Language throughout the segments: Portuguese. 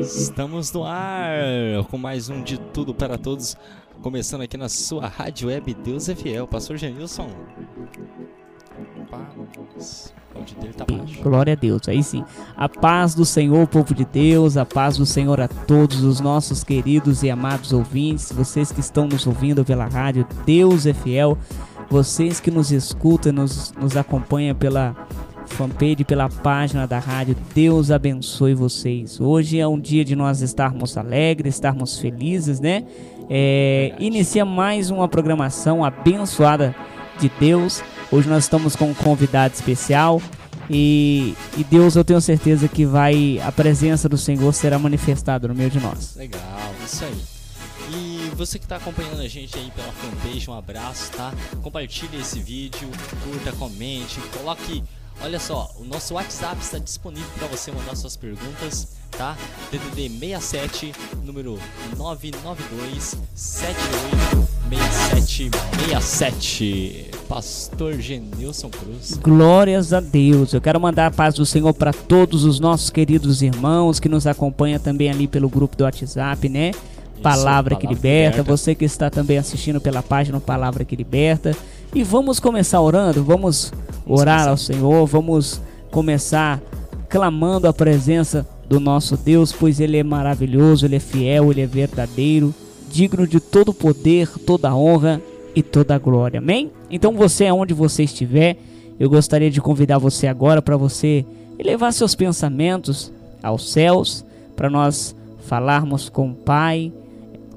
Estamos no ar com mais um de tudo para todos, começando aqui na sua rádio web Deus é Fiel, Pastor Genilson. Tá Glória a Deus, aí sim. A paz do Senhor, povo de Deus, a paz do Senhor a todos os nossos queridos e amados ouvintes, vocês que estão nos ouvindo pela rádio Deus é Fiel, vocês que nos escutam, nos, nos acompanham pela fanpage, pela página da rádio. Deus abençoe vocês. Hoje é um dia de nós estarmos alegres, estarmos felizes, né? É, inicia mais uma programação abençoada de Deus. Hoje nós estamos com um convidado especial. E, e, Deus, eu tenho certeza que vai a presença do Senhor será manifestada no meio de nós. Legal, isso aí. E você que está acompanhando a gente aí pela fanpage, um abraço, tá? Compartilhe esse vídeo, curta, comente, coloque Olha só, o nosso WhatsApp está disponível para você mandar suas perguntas, tá? DDD 67, número 992 786767. Pastor Genilson Cruz. Glórias a Deus. Eu quero mandar a paz do Senhor para todos os nossos queridos irmãos que nos acompanham também ali pelo grupo do WhatsApp, né? Palavra, Palavra que liberta. liberta. Você que está também assistindo pela página Palavra que Liberta. E vamos começar orando, vamos orar ao Senhor, vamos começar clamando a presença do nosso Deus, pois Ele é maravilhoso, Ele é fiel, Ele é verdadeiro, digno de todo poder, toda honra e toda glória. Amém? Então você, aonde você estiver, eu gostaria de convidar você agora para você elevar seus pensamentos aos céus, para nós falarmos com o Pai,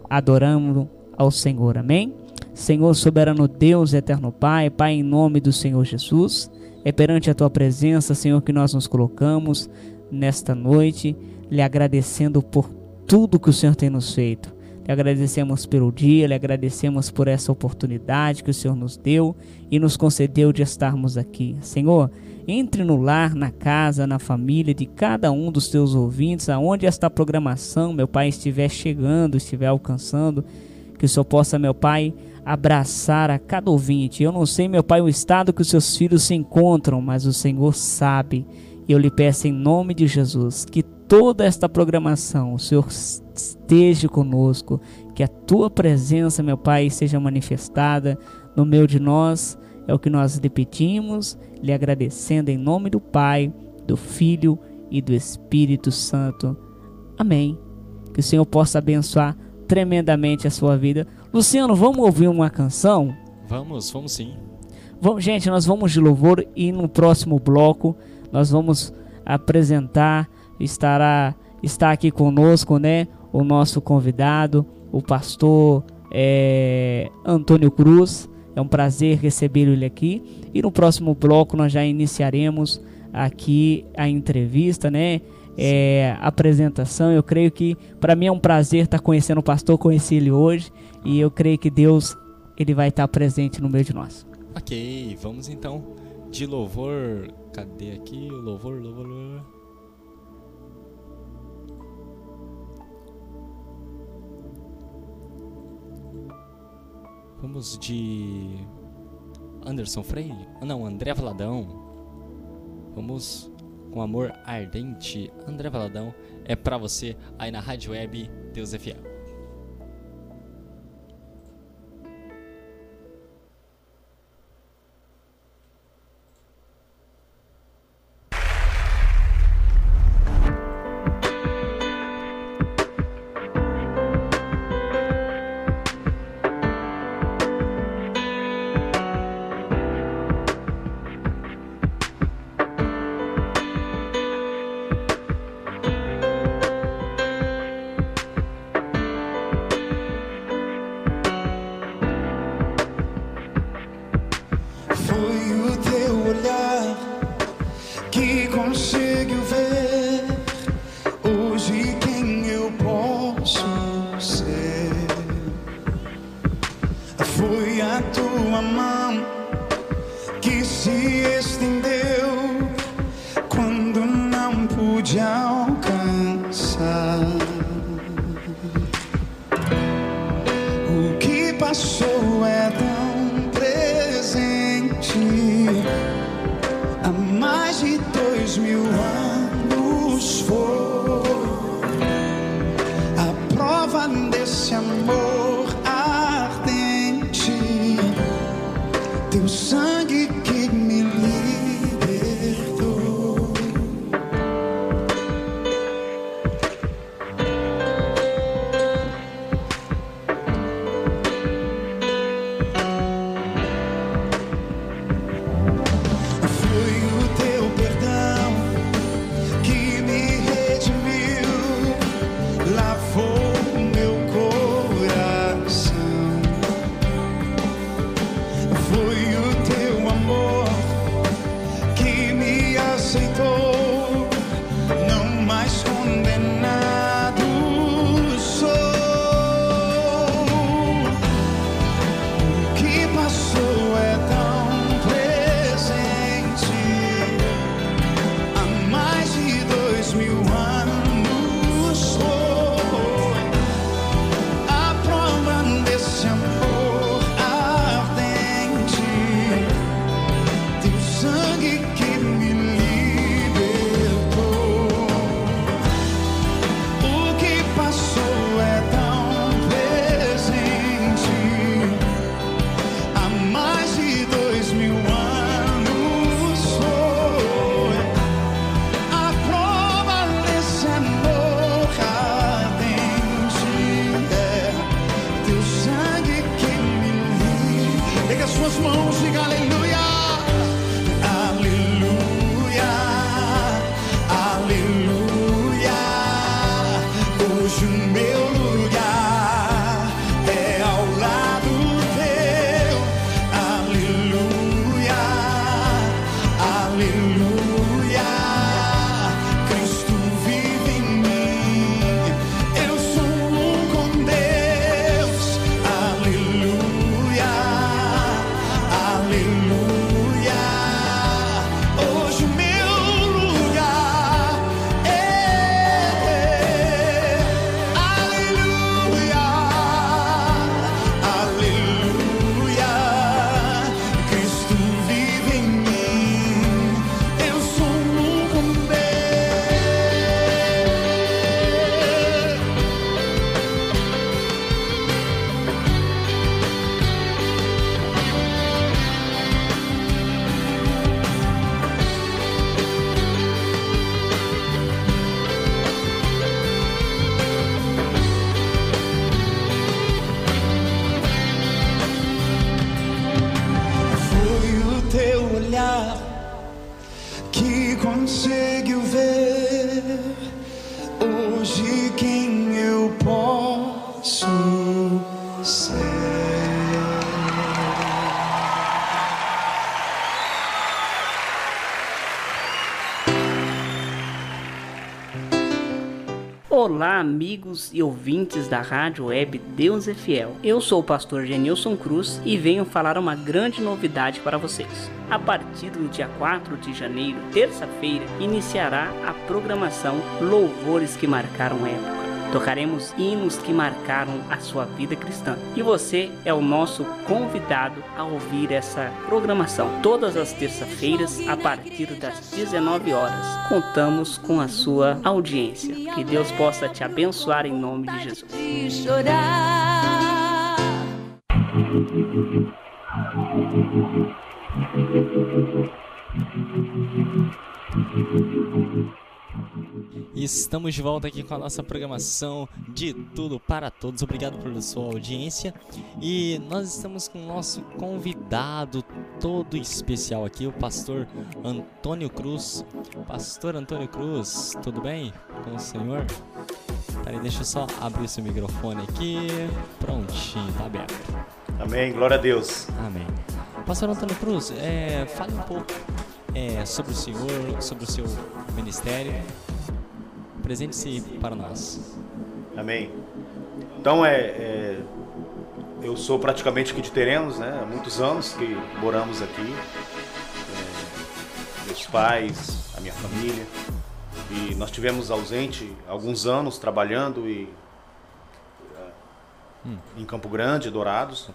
adorando ao Senhor. Amém? Senhor soberano Deus, eterno Pai, Pai, em nome do Senhor Jesus, é perante a tua presença, Senhor, que nós nos colocamos nesta noite, lhe agradecendo por tudo que o Senhor tem nos feito. Lhe agradecemos pelo dia, lhe agradecemos por essa oportunidade que o Senhor nos deu e nos concedeu de estarmos aqui. Senhor, entre no lar, na casa, na família de cada um dos teus ouvintes, aonde esta programação, meu Pai, estiver chegando, estiver alcançando, que o Senhor possa, meu Pai, abraçar a cada ouvinte. Eu não sei, meu Pai, o estado que os seus filhos se encontram, mas o Senhor sabe. Eu lhe peço em nome de Jesus que toda esta programação o Senhor esteja conosco, que a tua presença, meu Pai, seja manifestada no meio de nós. É o que nós lhe pedimos, lhe agradecendo em nome do Pai, do Filho e do Espírito Santo. Amém. Que o Senhor possa abençoar tremendamente a sua vida. Luciano, vamos ouvir uma canção? Vamos, vamos sim. Vamos, gente, nós vamos de louvor e no próximo bloco nós vamos apresentar, estará está aqui conosco, né, o nosso convidado, o pastor é, Antônio Cruz. É um prazer receber ele aqui. E no próximo bloco nós já iniciaremos aqui a entrevista, né? é, apresentação. Eu creio que para mim é um prazer estar conhecendo o pastor, conheci ele hoje e eu creio que Deus ele vai estar presente no meio de nós. Ok, vamos então de louvor. Cadê aqui o louvor, louvor, louvor? Vamos de Anderson Freire? Ah, não, André Valadão. Vamos com amor ardente, André Valadão, é para você aí na Rádio Web Deus é Fiel. Passou amigos e ouvintes da Rádio Web Deus é Fiel. Eu sou o pastor Genilson Cruz e venho falar uma grande novidade para vocês. A partir do dia 4 de janeiro, terça-feira, iniciará a programação Louvores que Marcaram Época Tocaremos hinos que marcaram a sua vida cristã. E você é o nosso convidado a ouvir essa programação. Todas as terças-feiras, a partir das 19 horas. Contamos com a sua audiência. Que Deus possa te abençoar em nome de Jesus. Estamos de volta aqui com a nossa programação de tudo para todos. Obrigado pela sua audiência. E nós estamos com o nosso convidado todo especial aqui, o pastor Antônio Cruz. Pastor Antônio Cruz, tudo bem com o senhor? Peraí, deixa eu só abrir seu microfone aqui. Prontinho, tá aberto. Amém, glória a Deus. Amém. Pastor Antônio Cruz, é, fale um pouco é, sobre o senhor, sobre o seu ministério Presente-se para nós. Amém. Então, é, é, eu sou praticamente aqui de Terenos, né? Há muitos anos que moramos aqui. É, meus pais, a minha família. E nós tivemos ausente alguns anos trabalhando e, hum. em Campo Grande, Dourados.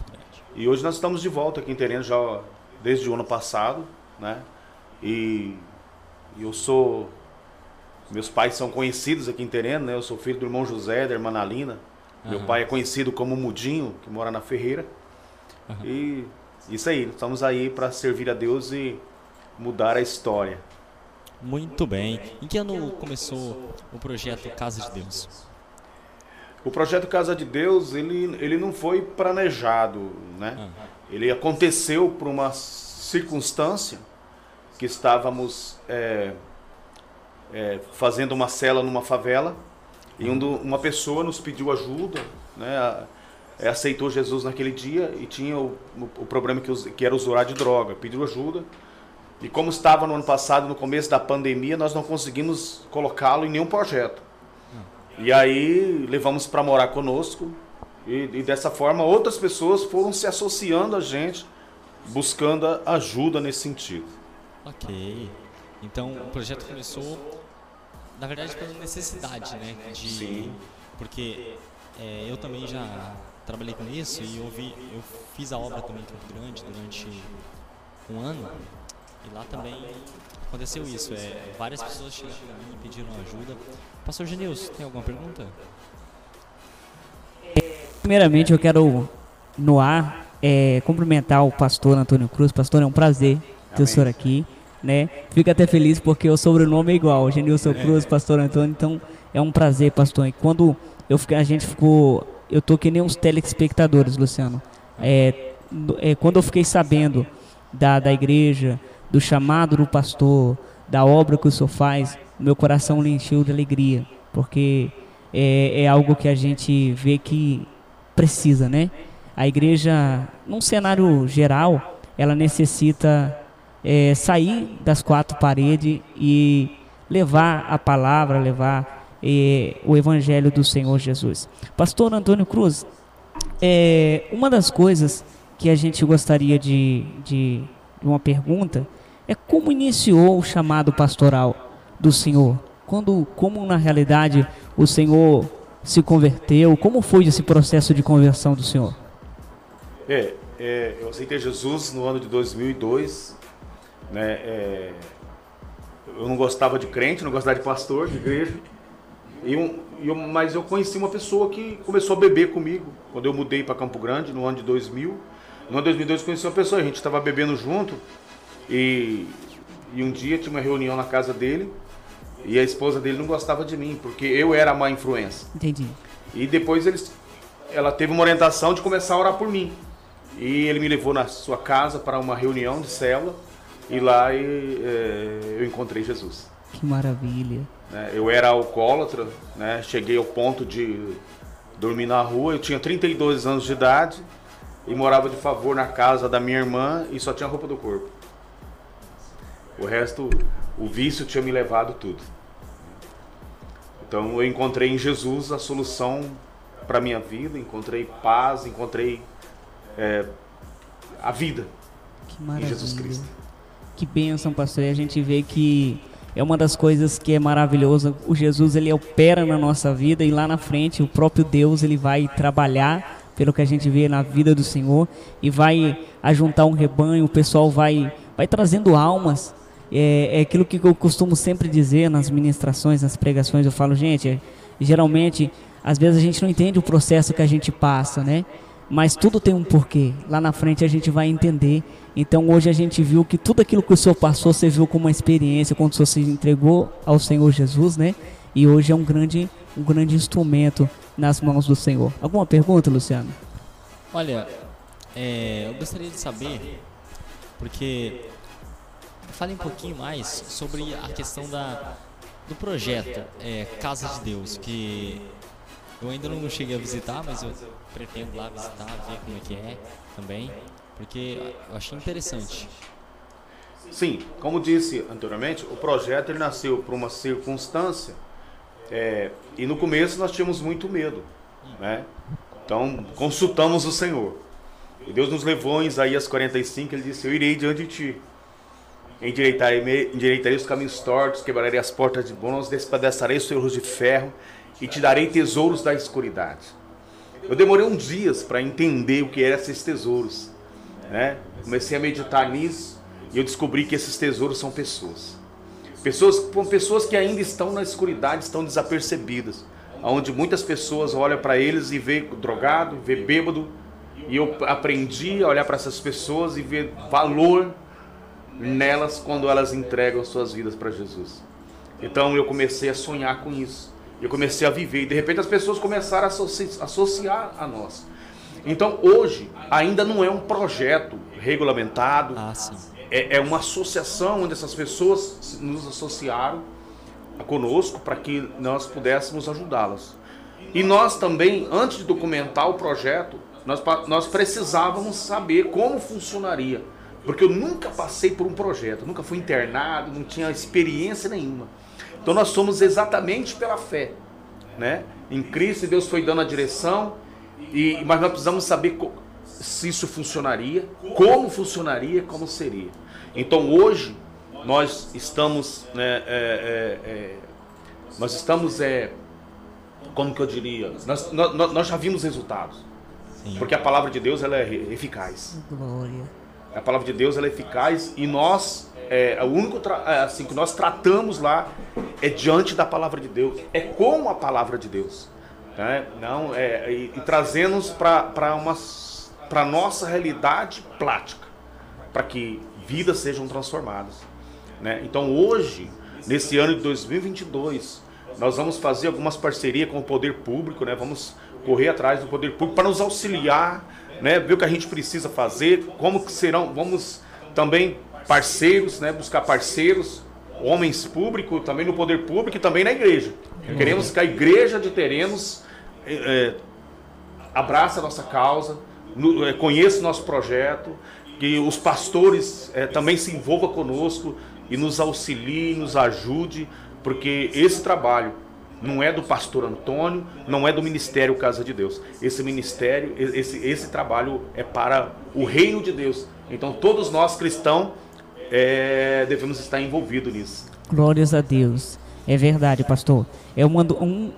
E hoje nós estamos de volta aqui em Terenos já desde o ano passado, né? E eu sou meus pais são conhecidos aqui em Tereno, né? Eu sou filho do irmão José, da irmã Nalina. Uhum. Meu pai é conhecido como Mudinho, que mora na Ferreira. Uhum. E isso aí, estamos aí para servir a Deus e mudar a história. Muito bem. Em que ano começou o projeto Casa de Deus? O projeto Casa de Deus, ele, ele não foi planejado, né? Uhum. Ele aconteceu por uma circunstância que estávamos é, é, fazendo uma cela numa favela e um do, uma pessoa nos pediu ajuda, né? É, aceitou Jesus naquele dia e tinha o, o, problema que, que era usuário de droga, pediu ajuda. E como estava no ano passado, no começo da pandemia, nós não conseguimos colocá-lo em nenhum projeto. E aí levamos para morar conosco. E, e, dessa forma outras pessoas foram se associando a gente, buscando ajuda nesse sentido. Ok. Então o projeto começou, na verdade, pela necessidade, né? De, Sim. Porque é, eu também já trabalhei com isso e eu, vi, eu fiz a obra também em Campo Grande durante um ano. E lá também aconteceu isso. É, várias pessoas chegaram para mim e pediram ajuda. Pastor Genilson, tem alguma pergunta? Primeiramente, eu quero, no ar, é, cumprimentar o pastor Antônio Cruz. Pastor, é um prazer ter o senhor aqui. Né? Fico até feliz porque o sobrenome é igual, Genilson Cruz, pastor Antônio. Então, é um prazer, pastor. E quando eu, a gente ficou. Eu tô que nem uns telespectadores, Luciano. É, é, quando eu fiquei sabendo da, da igreja, do chamado do pastor, da obra que o senhor faz, meu coração lhe encheu de alegria, porque é, é algo que a gente vê que precisa, né? A igreja, num cenário geral, ela necessita é, sair das quatro paredes e levar a palavra, levar é, o evangelho do Senhor Jesus. Pastor Antônio Cruz, é, uma das coisas que a gente gostaria de, de, de uma pergunta é como iniciou o chamado pastoral do Senhor? Quando, como na realidade o Senhor se converteu? Como foi esse processo de conversão do Senhor? É, é eu aceitei Jesus no ano de 2002, né? É, eu não gostava de crente, não gostava de pastor, de igreja. E um, eu, mas eu conheci uma pessoa que começou a beber comigo quando eu mudei para Campo Grande no ano de 2000. No ano de 2002 eu conheci uma pessoa, a gente estava bebendo junto e, e um dia tinha uma reunião na casa dele e a esposa dele não gostava de mim, porque eu era a má influência. Entendi. E depois eles, ela teve uma orientação de começar a orar por mim. E ele me levou na sua casa para uma reunião de célula e lá e, é, eu encontrei Jesus. Que maravilha. É, eu era alcoólatra, né? cheguei ao ponto de dormir na rua. Eu tinha 32 anos de idade e morava de favor na casa da minha irmã e só tinha roupa do corpo. O resto, o vício tinha me levado tudo. Então eu encontrei em Jesus a solução para minha vida, encontrei paz, encontrei é, a vida que em Jesus Cristo. Que bênção, pastor. E a gente vê que é uma das coisas que é maravilhosa. O Jesus ele opera na nossa vida e lá na frente o próprio Deus ele vai trabalhar pelo que a gente vê na vida do Senhor e vai ajuntar um rebanho. O pessoal vai vai trazendo almas é, é aquilo que eu costumo sempre dizer nas ministrações, nas pregações. Eu falo, gente, geralmente, às vezes a gente não entende o processo que a gente passa, né? Mas tudo tem um porquê. Lá na frente a gente vai entender. Então hoje a gente viu que tudo aquilo que o Senhor passou, você viu como uma experiência quando o Senhor se entregou ao Senhor Jesus, né? E hoje é um grande, um grande instrumento nas mãos do Senhor. Alguma pergunta, Luciano? Olha, é, eu gostaria de saber, porque fale um pouquinho mais sobre a questão da, do projeto é, Casa de Deus, que eu ainda não cheguei a visitar, mas eu pretendo lá visitar, ver como é que é também, porque eu achei interessante. Sim, como disse anteriormente, o projeto ele nasceu por uma circunstância é, e no começo nós tínhamos muito medo, né? Então consultamos o Senhor. E Deus nos levou em Isaías 45, ele disse: Eu irei diante de ti endireitarei, endireitarei os caminhos tortos, quebrarei as portas de bronze, despedaçarei os teus de ferro e te darei tesouros da escuridade. Eu demorei uns dias para entender o que eram esses tesouros. Né? Comecei a meditar nisso e eu descobri que esses tesouros são pessoas. Pessoas, pessoas que ainda estão na escuridade, estão desapercebidas. Onde muitas pessoas olham para eles e vê drogado, vê bêbado, E eu aprendi a olhar para essas pessoas e ver valor nelas quando elas entregam suas vidas para Jesus. Então eu comecei a sonhar com isso. Eu comecei a viver e de repente as pessoas começaram a associar a nós. Então hoje ainda não é um projeto regulamentado. Ah, é, é uma associação onde essas pessoas nos associaram conosco para que nós pudéssemos ajudá-las. E nós também, antes de documentar o projeto, nós, nós precisávamos saber como funcionaria. Porque eu nunca passei por um projeto, nunca fui internado, não tinha experiência nenhuma. Então nós somos exatamente pela fé. Né? Em Cristo, Deus foi dando a direção, e, mas nós precisamos saber se isso funcionaria, como funcionaria, como seria. Então hoje nós estamos, né, é, é, é, nós estamos, é, como que eu diria, nós, nós, nós já vimos resultados, Sim. porque a palavra de Deus ela é eficaz. Glória. A palavra de Deus ela é eficaz e nós é, o único é, assim que nós tratamos lá é diante da palavra de Deus, é com a palavra de Deus, né? não é e, e trazemos para uma para nossa realidade prática, para que vidas sejam transformadas. Né? Então hoje, nesse ano de 2022, nós vamos fazer algumas parcerias com o poder público, né? vamos correr atrás do poder público para nos auxiliar, né? ver o que a gente precisa fazer, como que serão, vamos também parceiros, né? buscar parceiros, homens públicos, também no poder público e também na igreja. Queremos que a igreja de Terenos é, abrace a nossa causa, no, é, conheça o nosso projeto, que os pastores é, também se envolvam conosco e nos auxilie, nos ajude, porque esse trabalho não é do pastor Antônio, não é do Ministério Casa de Deus. Esse ministério, esse, esse trabalho é para o reino de Deus. Então todos nós cristãos é, devemos estar envolvidos nisso. Glórias a Deus. É verdade, pastor. É um,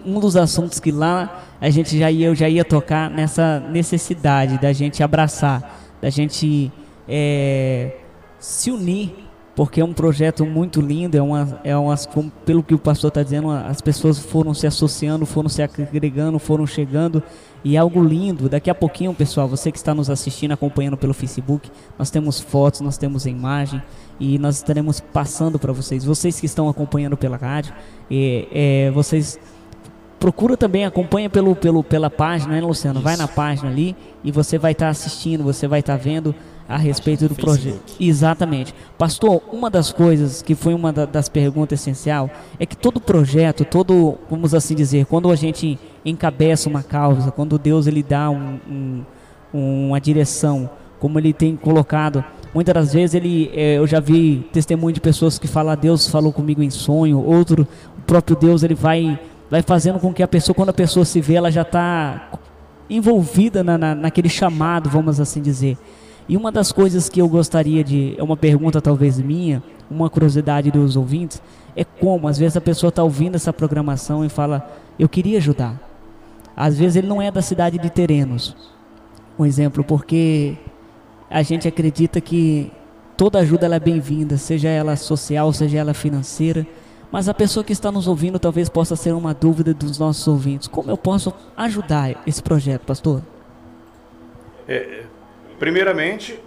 um, dos assuntos que lá a gente já ia, eu já ia tocar nessa necessidade da gente abraçar, da gente é, se unir, porque é um projeto muito lindo, é uma, é umas, pelo que o pastor está dizendo, as pessoas foram se associando, foram se agregando, foram chegando, e é algo lindo. Daqui a pouquinho, pessoal, você que está nos assistindo, acompanhando pelo Facebook, nós temos fotos, nós temos imagem, e nós estaremos passando para vocês. Vocês que estão acompanhando pela rádio, é, vocês procura também, acompanha pelo, pelo, pela página, né, Luciano? Vai na página ali e você vai estar tá assistindo, você vai estar tá vendo a respeito do projeto. Exatamente. Pastor, uma das coisas que foi uma da, das perguntas essencial é que todo projeto, todo, vamos assim dizer, quando a gente encabeça uma causa, quando Deus ele dá um, um, uma direção, como ele tem colocado, muitas das vezes ele, é, eu já vi testemunho de pessoas que falam, Deus falou comigo em sonho, outro, o próprio Deus ele vai, vai fazendo com que a pessoa, quando a pessoa se vê, ela já está envolvida na, na, naquele chamado, vamos assim dizer. E uma das coisas que eu gostaria de, é uma pergunta talvez minha, uma curiosidade dos ouvintes, é como, às vezes a pessoa está ouvindo essa programação e fala, eu queria ajudar. Às vezes ele não é da cidade de Terenos, um exemplo, porque a gente acredita que toda ajuda é bem-vinda, seja ela social, seja ela financeira, mas a pessoa que está nos ouvindo talvez possa ser uma dúvida dos nossos ouvintes. Como eu posso ajudar esse projeto, pastor? É, Primeiramente,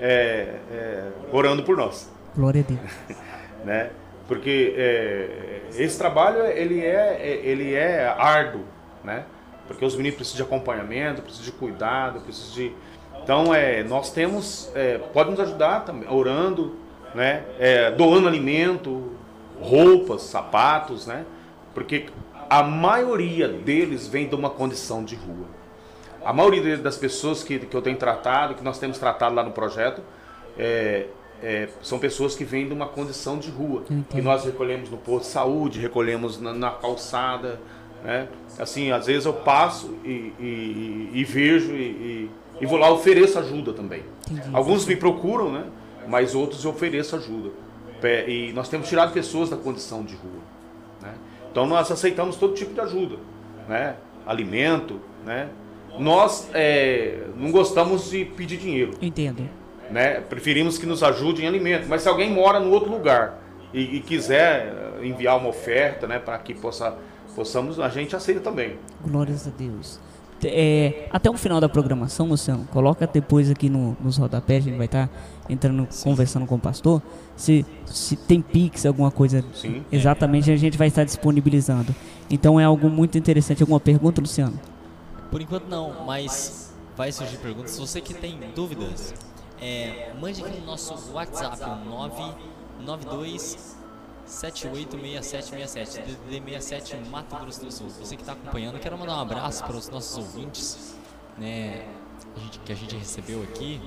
é, é, orando por nós. Glória a Deus. né? Porque é, esse trabalho ele é, ele é árduo, né? Porque os meninos precisam de acompanhamento, precisam de cuidado, precisam de... Então, é, nós temos... É, pode nos ajudar também, orando, né? É, doando alimento, roupas, sapatos, né? Porque a maioria deles vem de uma condição de rua. A maioria das pessoas que, que eu tenho tratado, que nós temos tratado lá no projeto, é, é, são pessoas que vêm de uma condição de rua. Que nós recolhemos no posto de saúde, recolhemos na, na calçada. Né? Assim, às vezes eu passo e, e, e vejo e, e, vou lá ofereço ajuda também. Entendi. Alguns me procuram, né? mas outros eu ofereço ajuda. E nós temos tirado pessoas da condição de rua. Né? Então nós aceitamos todo tipo de ajuda. Né? Alimento, né? Nós é, não gostamos de pedir dinheiro. Entendo. Né? Preferimos que nos ajude em alimento. Mas se alguém mora no outro lugar e, e quiser enviar uma oferta né, para que possa, possamos, a gente aceita também. Glórias a Deus. é, até o final da programação, Luciano, coloca depois aqui no, nos rodapés, a gente vai estar tá entrando, Sim. conversando com o pastor, se, se tem Pix, alguma coisa, Sim. exatamente, a gente vai estar disponibilizando. Então é algo muito interessante. Alguma pergunta, Luciano? Por enquanto não, mas vai surgir perguntas. Se você que tem dúvidas, é, mande aqui no nosso WhatsApp, 992 786767 DDD 67 Mato Grosso do Sul. Você que está acompanhando, quero mandar um abraço para os nossos ouvintes, né, que a gente recebeu aqui.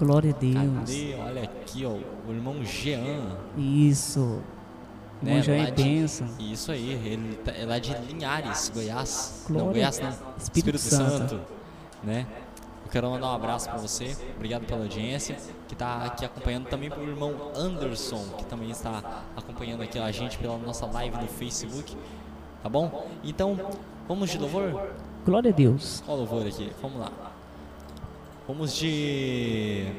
Glória a Deus. Cadê? Olha aqui, ó, o irmão Jean. Isso. Né, Jean é bênção. Isso aí, ele tá, é lá de Linhares, Goiás. Glória não, Goiás não. Espírito, Espírito Santo. Santo. Né? Eu quero mandar um abraço para você. Obrigado pela audiência que está aqui acompanhando também para o irmão Anderson, que também está acompanhando aqui a gente pela nossa live no Facebook. Tá bom? Então, vamos de louvor? Glória a Deus. Qual louvor aqui? Vamos lá. Vamos de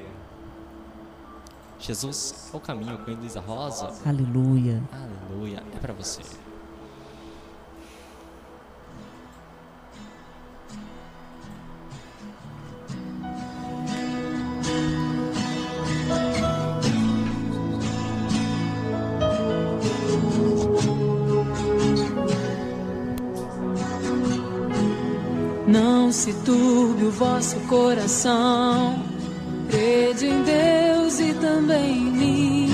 Jesus é o caminho com Elisa Rosa. Aleluia. Aleluia. É para você. Não se turbe o vosso coração. Crede em Deus e também em mim.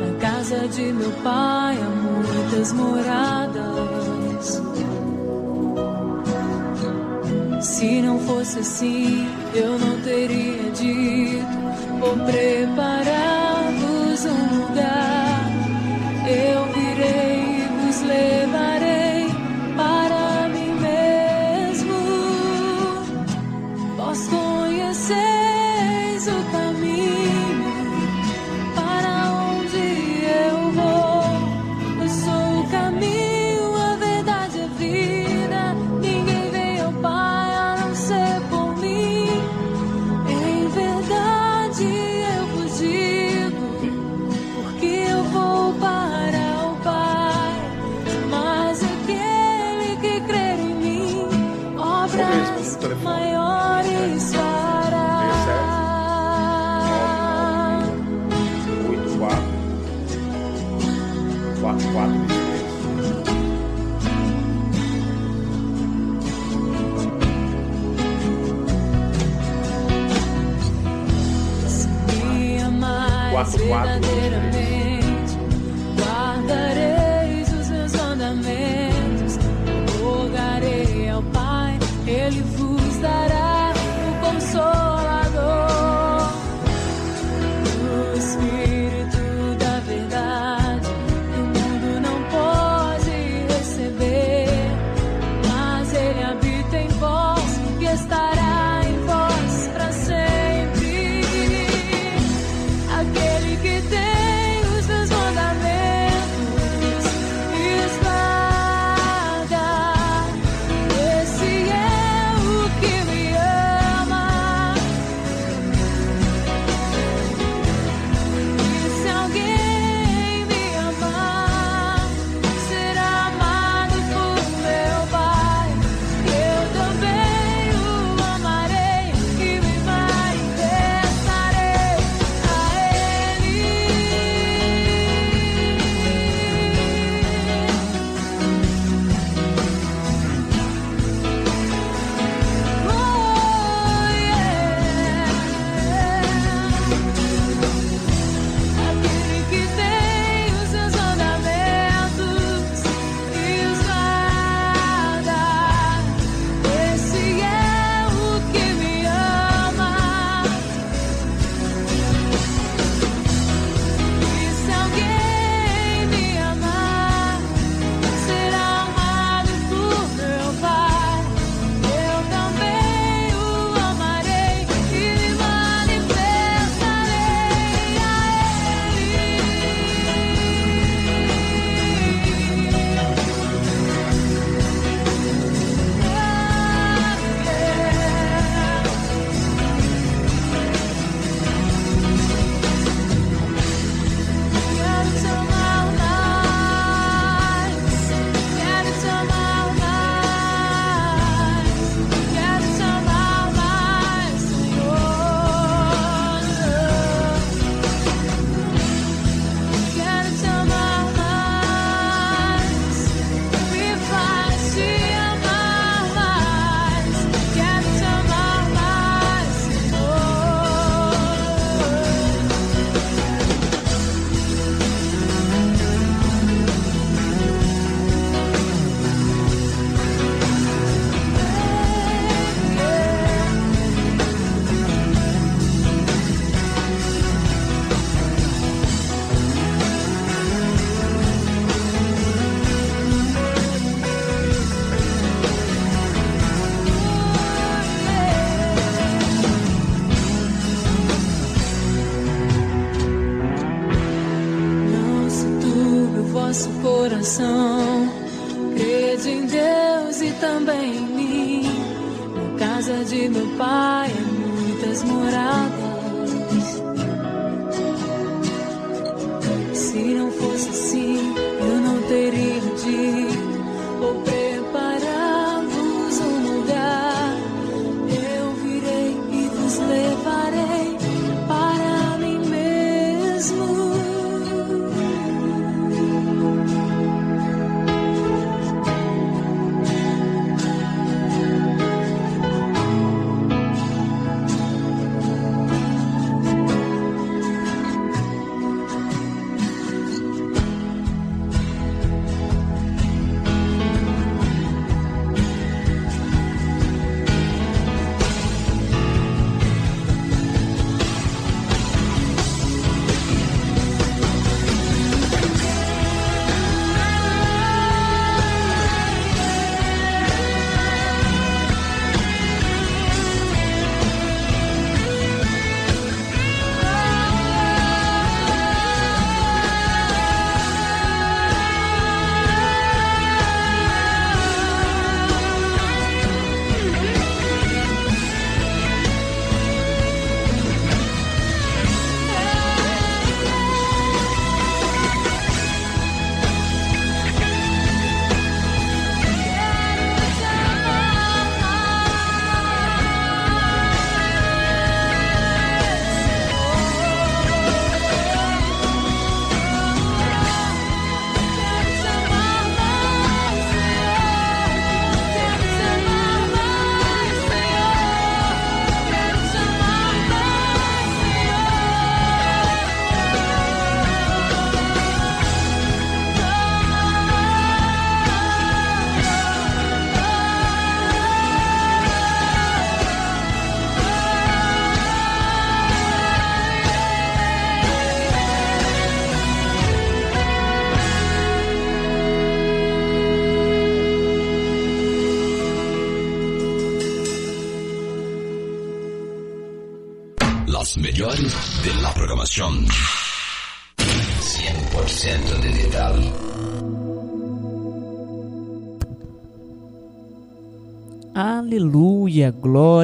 Na casa de meu pai há muitas moradas. Se não fosse assim, eu não teria dito. Vou preparar-vos um lugar. Eu virei e vos levarei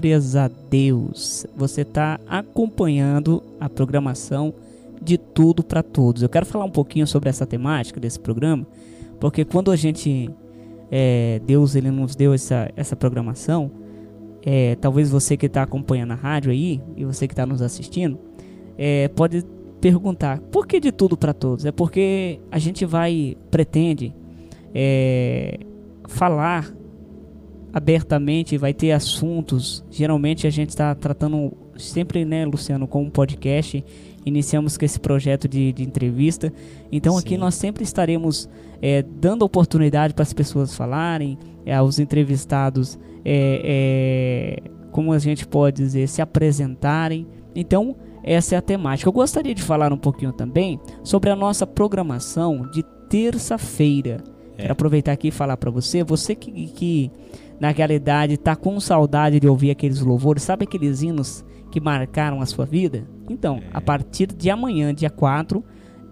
glórias a Deus. Você está acompanhando a programação de tudo para todos. Eu quero falar um pouquinho sobre essa temática desse programa, porque quando a gente é, Deus ele nos deu essa, essa programação, é, talvez você que está acompanhando a rádio aí e você que está nos assistindo, é, pode perguntar por que de tudo para todos? É porque a gente vai pretende é, falar abertamente, vai ter assuntos. Geralmente a gente está tratando sempre, né, Luciano, com um podcast. Iniciamos com esse projeto de, de entrevista. Então aqui Sim. nós sempre estaremos é, dando oportunidade para as pessoas falarem, é, aos entrevistados, é, é, como a gente pode dizer, se apresentarem. Então essa é a temática. Eu gostaria de falar um pouquinho também sobre a nossa programação de terça-feira. É. Quero aproveitar aqui e falar para você, você que, que na realidade tá com saudade de ouvir aqueles louvores, sabe aqueles hinos que marcaram a sua vida? Então, a partir de amanhã, dia 4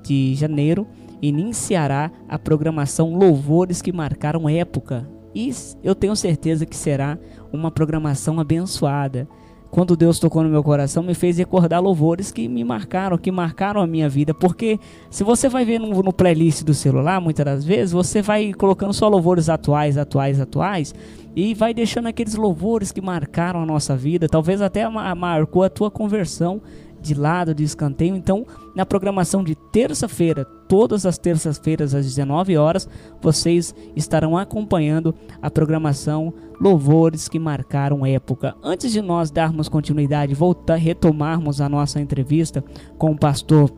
de janeiro, iniciará a programação Louvores que marcaram época. E eu tenho certeza que será uma programação abençoada. Quando Deus tocou no meu coração, me fez recordar louvores que me marcaram, que marcaram a minha vida. Porque se você vai ver no, no playlist do celular, muitas das vezes, você vai colocando só louvores atuais, atuais, atuais, e vai deixando aqueles louvores que marcaram a nossa vida, talvez até ma- marcou a tua conversão de lado, de escanteio. Então, na programação de terça-feira, todas as terças-feiras às 19 horas, vocês estarão acompanhando a programação Louvores que marcaram época. Antes de nós darmos continuidade, voltar, retomarmos a nossa entrevista com o pastor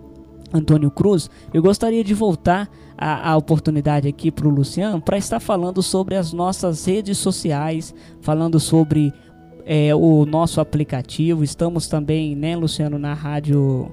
Antônio Cruz, eu gostaria de voltar a, a oportunidade aqui para o Luciano para estar falando sobre as nossas redes sociais, falando sobre é, o nosso aplicativo. Estamos também, né, Luciano, na rádio.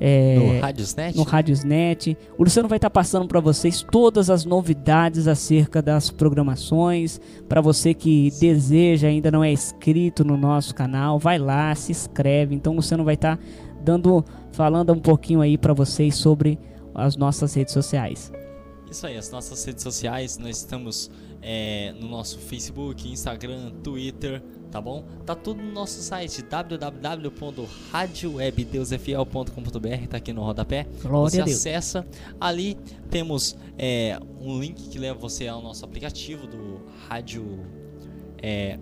é, No Radiosnet? no Radiosnet. O Luciano vai estar passando para vocês todas as novidades acerca das programações. Para você que deseja, ainda não é inscrito no nosso canal, vai lá, se inscreve. Então o Luciano vai estar dando, falando um pouquinho aí para vocês sobre as nossas redes sociais. Isso aí, as nossas redes sociais, nós estamos é, no nosso Facebook, Instagram, Twitter, tá bom? Tá tudo no nosso site www.radiowebdeusefel.com.br, tá aqui no rodapé. Glória você a Deus. acessa. Ali temos é, um link que leva você ao nosso aplicativo do rádio. É,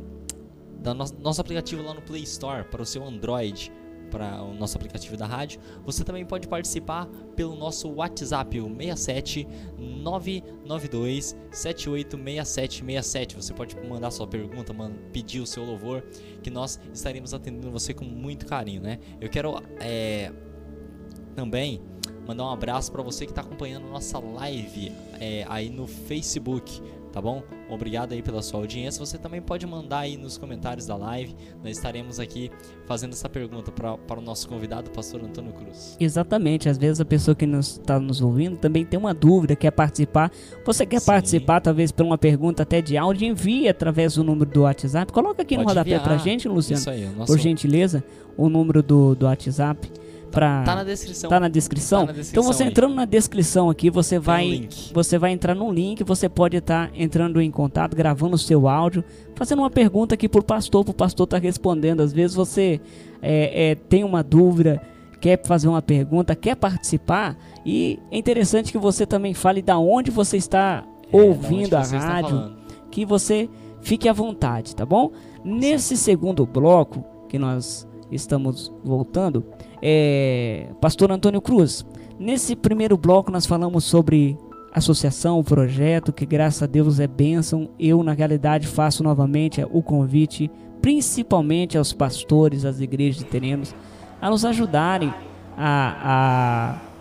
da no, nosso aplicativo lá no Play Store para o seu Android, para o nosso aplicativo da rádio. Você também pode participar pelo nosso WhatsApp, o 67 992 786767. Você pode mandar sua pergunta, man- pedir o seu louvor, que nós estaremos atendendo você com muito carinho, né? Eu quero é, também mandar um abraço para você que está acompanhando nossa live é, aí no Facebook, tá bom? Obrigado aí pela sua audiência. Você também pode mandar aí nos comentários da live. Nós estaremos aqui fazendo essa pergunta para o nosso convidado, o pastor Antônio Cruz. Exatamente, às vezes a pessoa que está nos ouvindo também tem uma dúvida, quer participar. Você quer Sim. participar, talvez por uma pergunta até de áudio, envie através do número do WhatsApp. Coloca aqui no Pode rodapé enviar. pra gente, Luciano, Isso aí, nosso, por gentileza, o número do, do WhatsApp. Pra... tá na descrição. Tá na descrição? Tá na descrição então você aí. entrando na descrição aqui, você vai, um você vai entrar num link, você pode estar entrando em contato, gravando o seu áudio, fazendo uma pergunta aqui pro pastor, pro pastor tá respondendo. Às vezes você é, é, tem uma dúvida, quer fazer uma pergunta, quer participar e é interessante que você também fale da onde você está É, ouvindo a rádio que você fique à vontade, tá bom? Nesse segundo bloco que nós estamos voltando, é, Pastor Antônio Cruz, nesse primeiro bloco nós falamos sobre associação, projeto, que graças a Deus é bênção. Eu, na realidade, faço novamente o convite, principalmente aos pastores, às igrejas de terrenos, a nos ajudarem a- a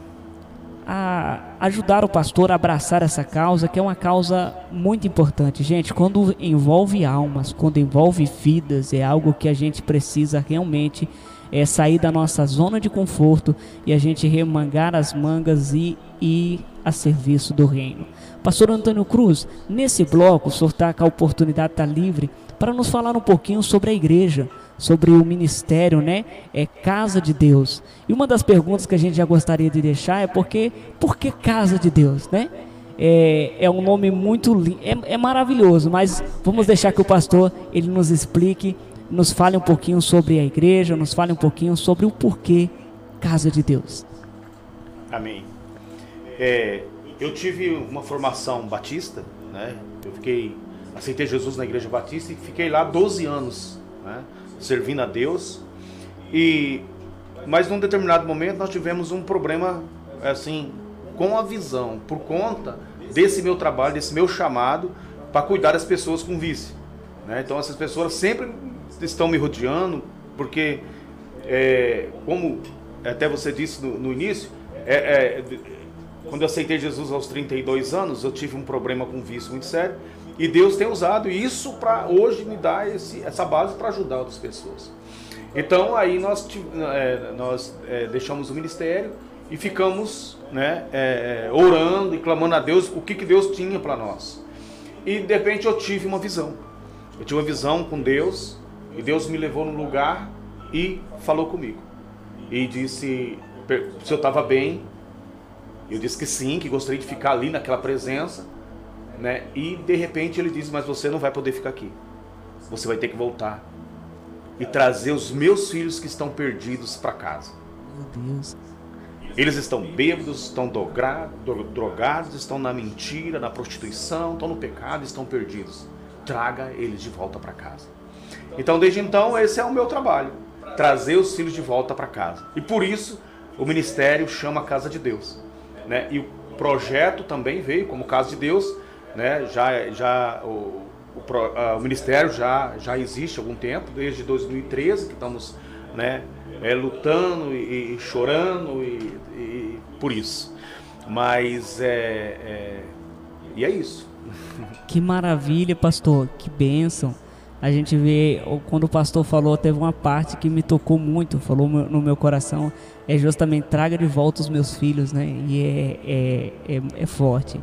a ajudar o pastor a abraçar essa causa, que é uma causa muito importante. Gente, quando envolve almas, quando envolve vidas, é algo que a gente precisa realmente é, sair da nossa zona de conforto e a gente remangar as mangas e ir a serviço do reino. Pastor Antônio Cruz, nesse bloco, o senhor está com a oportunidade, está livre, para nos falar um pouquinho sobre a igreja, sobre o ministério, né? É Casa de Deus. E uma das perguntas que a gente já gostaria de deixar é porque, por que Casa de Deus, né? É, é um nome muito é, é maravilhoso, mas vamos deixar que o pastor ele nos explique, nos fale um pouquinho sobre a igreja, nos fale um pouquinho sobre o porquê Casa de Deus. Amém. É, eu tive uma formação batista, né? Eu fiquei, aceitei Jesus na igreja batista e fiquei lá 12 anos, né? Servindo a Deus. E, mas num determinado momento nós tivemos um problema, assim, com a visão, por conta desse meu trabalho, desse meu chamado para cuidar das pessoas com vício. né? Então essas pessoas sempre estão me rodeando, porque, é, como até você disse no, no início, é, é, quando eu aceitei Jesus aos 32 anos, eu tive um problema com vício muito sério. E Deus tem usado isso para hoje me dar esse, essa base para ajudar outras pessoas. Então aí nós, é, nós é, deixamos o ministério e ficamos né, é, é, orando e clamando a Deus o que, que Deus tinha para nós. E de repente eu tive uma visão. Eu tive uma visão com Deus e Deus me levou num lugar e falou comigo. E disse se eu estava bem. Eu disse que sim, que gostaria de ficar ali naquela presença. Né? E de repente ele disse: Mas você não vai poder ficar aqui. Você vai ter que voltar e trazer os meus filhos que estão perdidos para casa. Meu Deus. Eles estão bêbados, estão drogados, estão na mentira, na prostituição, estão no pecado, estão perdidos. Traga eles de volta para casa. Então, desde então, esse é o meu trabalho: trazer os filhos de volta para casa. E por isso, o ministério chama Casa de Deus. Né? E o projeto também veio como Casa de Deus. Né? Já, já o, o, o ministério já, já existe há algum tempo, desde 2013 que estamos né, é, lutando e, e chorando e, e por isso. Mas é, é- e é isso. Que maravilha, pastor. Que bênção. A gente vê, quando o pastor falou, teve uma parte que me tocou muito, falou no no meu coração, é justamente traga de volta os meus filhos, né? E é, é, é, é forte.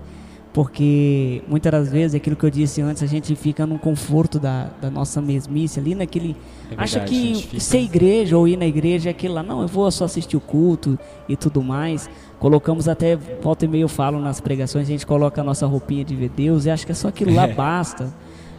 Porque muitas das vezes, aquilo que eu disse antes, a gente fica num conforto da, da nossa mesmice ali, naquele. É acha verdade, a que fica- ser igreja ou ir na igreja é aquilo lá, não, eu vou só assistir o culto e tudo mais. Colocamos até, volta e meia eu falo nas pregações, a gente coloca a nossa roupinha de ver Deus e acha que é só aquilo lá basta.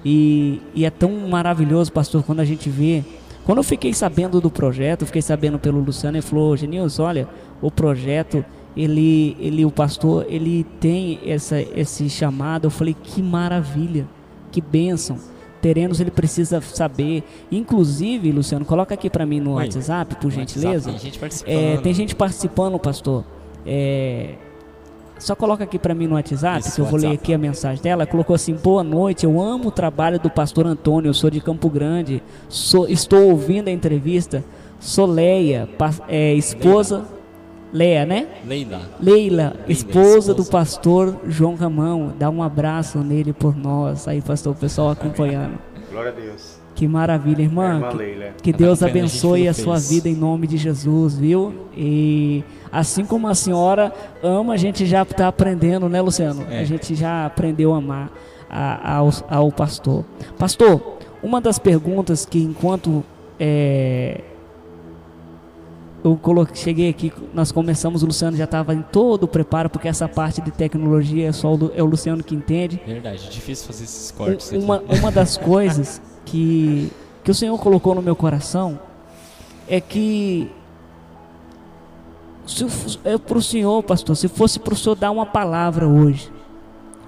E, e é tão maravilhoso, pastor, quando a gente vê. Quando eu fiquei sabendo do projeto, fiquei sabendo pelo Luciano, ele falou, Genilson, olha, o projeto, ele, ele, o pastor, ele tem essa, esse chamado. Eu falei, que maravilha, que bênção. Teremos, ele precisa saber. Inclusive, Luciano, coloca aqui para mim no Oi. WhatsApp, por gentileza. WhatsApp, tem gente participando. É, tem gente participando, pastor. É, só coloca aqui para mim no WhatsApp, que eu vou ler WhatsApp. aqui a mensagem dela. Ela colocou assim: Boa noite, eu amo o trabalho do pastor Antônio, eu sou de Campo Grande, sou- estou ouvindo a entrevista. Sou Leia, pa- é, esposa. Leia, né? Leila. Leila, esposa do pastor João Ramão. Dá um abraço nele por nós. Aí, pastor, o pessoal acompanhando. Glória a Deus. Que maravilha, irmã. Irmã que- que Deus abençoe a sua vida em nome de Jesus, viu? E assim como a senhora ama, a gente já está aprendendo, né, Luciano? É. A gente já aprendeu a amar a- ao, ao pastor. Pastor, uma das perguntas que enquanto é, eu coloquei, cheguei aqui, nós começamos, o Luciano já estava em todo o preparo, porque essa parte de tecnologia é só o, é o Luciano que entende. Verdade, é difícil fazer esses cortes. Uma, uma das coisas que, que o Senhor colocou no meu coração é que se é para o Senhor, pastor, se fosse para o Senhor dar uma palavra hoje,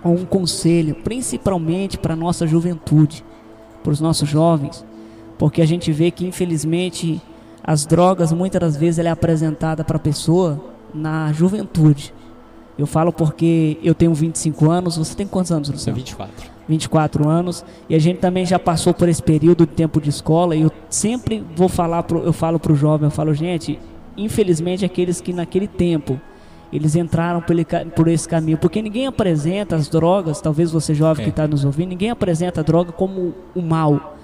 ou um conselho, principalmente para a nossa juventude, para os nossos jovens, porque a gente vê que infelizmente as drogas muitas das vezes ela é apresentada para a pessoa na juventude. Eu falo porque eu tenho 25 anos, você tem quantos anos, Luciano? 24. 24 anos e a gente também já passou por esse período de tempo de escola e eu sempre vou falar pro, eu falo pro jovem, eu falo, gente, infelizmente aqueles que naquele tempo eles entraram por, ele por esse caminho, porque ninguém apresenta as drogas, talvez você jovem É. que está nos ouvindo, ninguém apresenta a droga como o mal.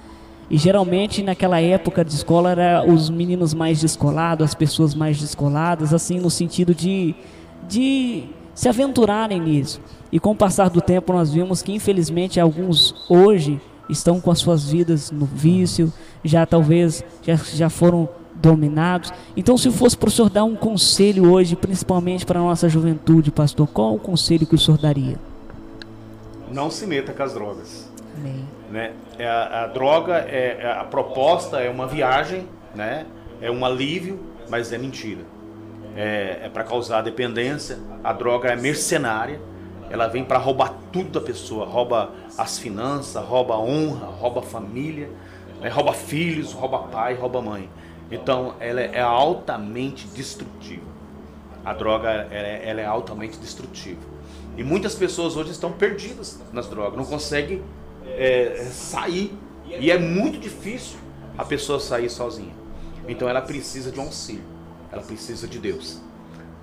E geralmente naquela época de escola era os meninos mais descolados, as pessoas mais descoladas, assim no sentido de, de se aventurarem nisso. E com o passar do tempo nós vimos que infelizmente alguns hoje estão com as suas vidas no vício, já talvez já, já foram dominados. Então se fosse para o senhor dar um conselho hoje, principalmente para a nossa juventude, pastor, qual o conselho que o senhor daria? Não se meta com as drogas. Amém. Né? É A, a droga, é, é- a proposta é uma viagem, né? É um alívio, mas é mentira. É, é para causar dependência. A droga é mercenária. Ela vem para roubar tudo da pessoa. Rouba as finanças, rouba a honra, rouba a família, né? rouba filhos, rouba pai, rouba mãe. Então, ela é altamente destrutiva. A droga ela é, é altamente destrutiva. E muitas pessoas hoje estão perdidas nas drogas, não conseguem é, sair. E é muito difícil a pessoa sair sozinha. Então ela precisa de um auxílio, ela precisa de Deus.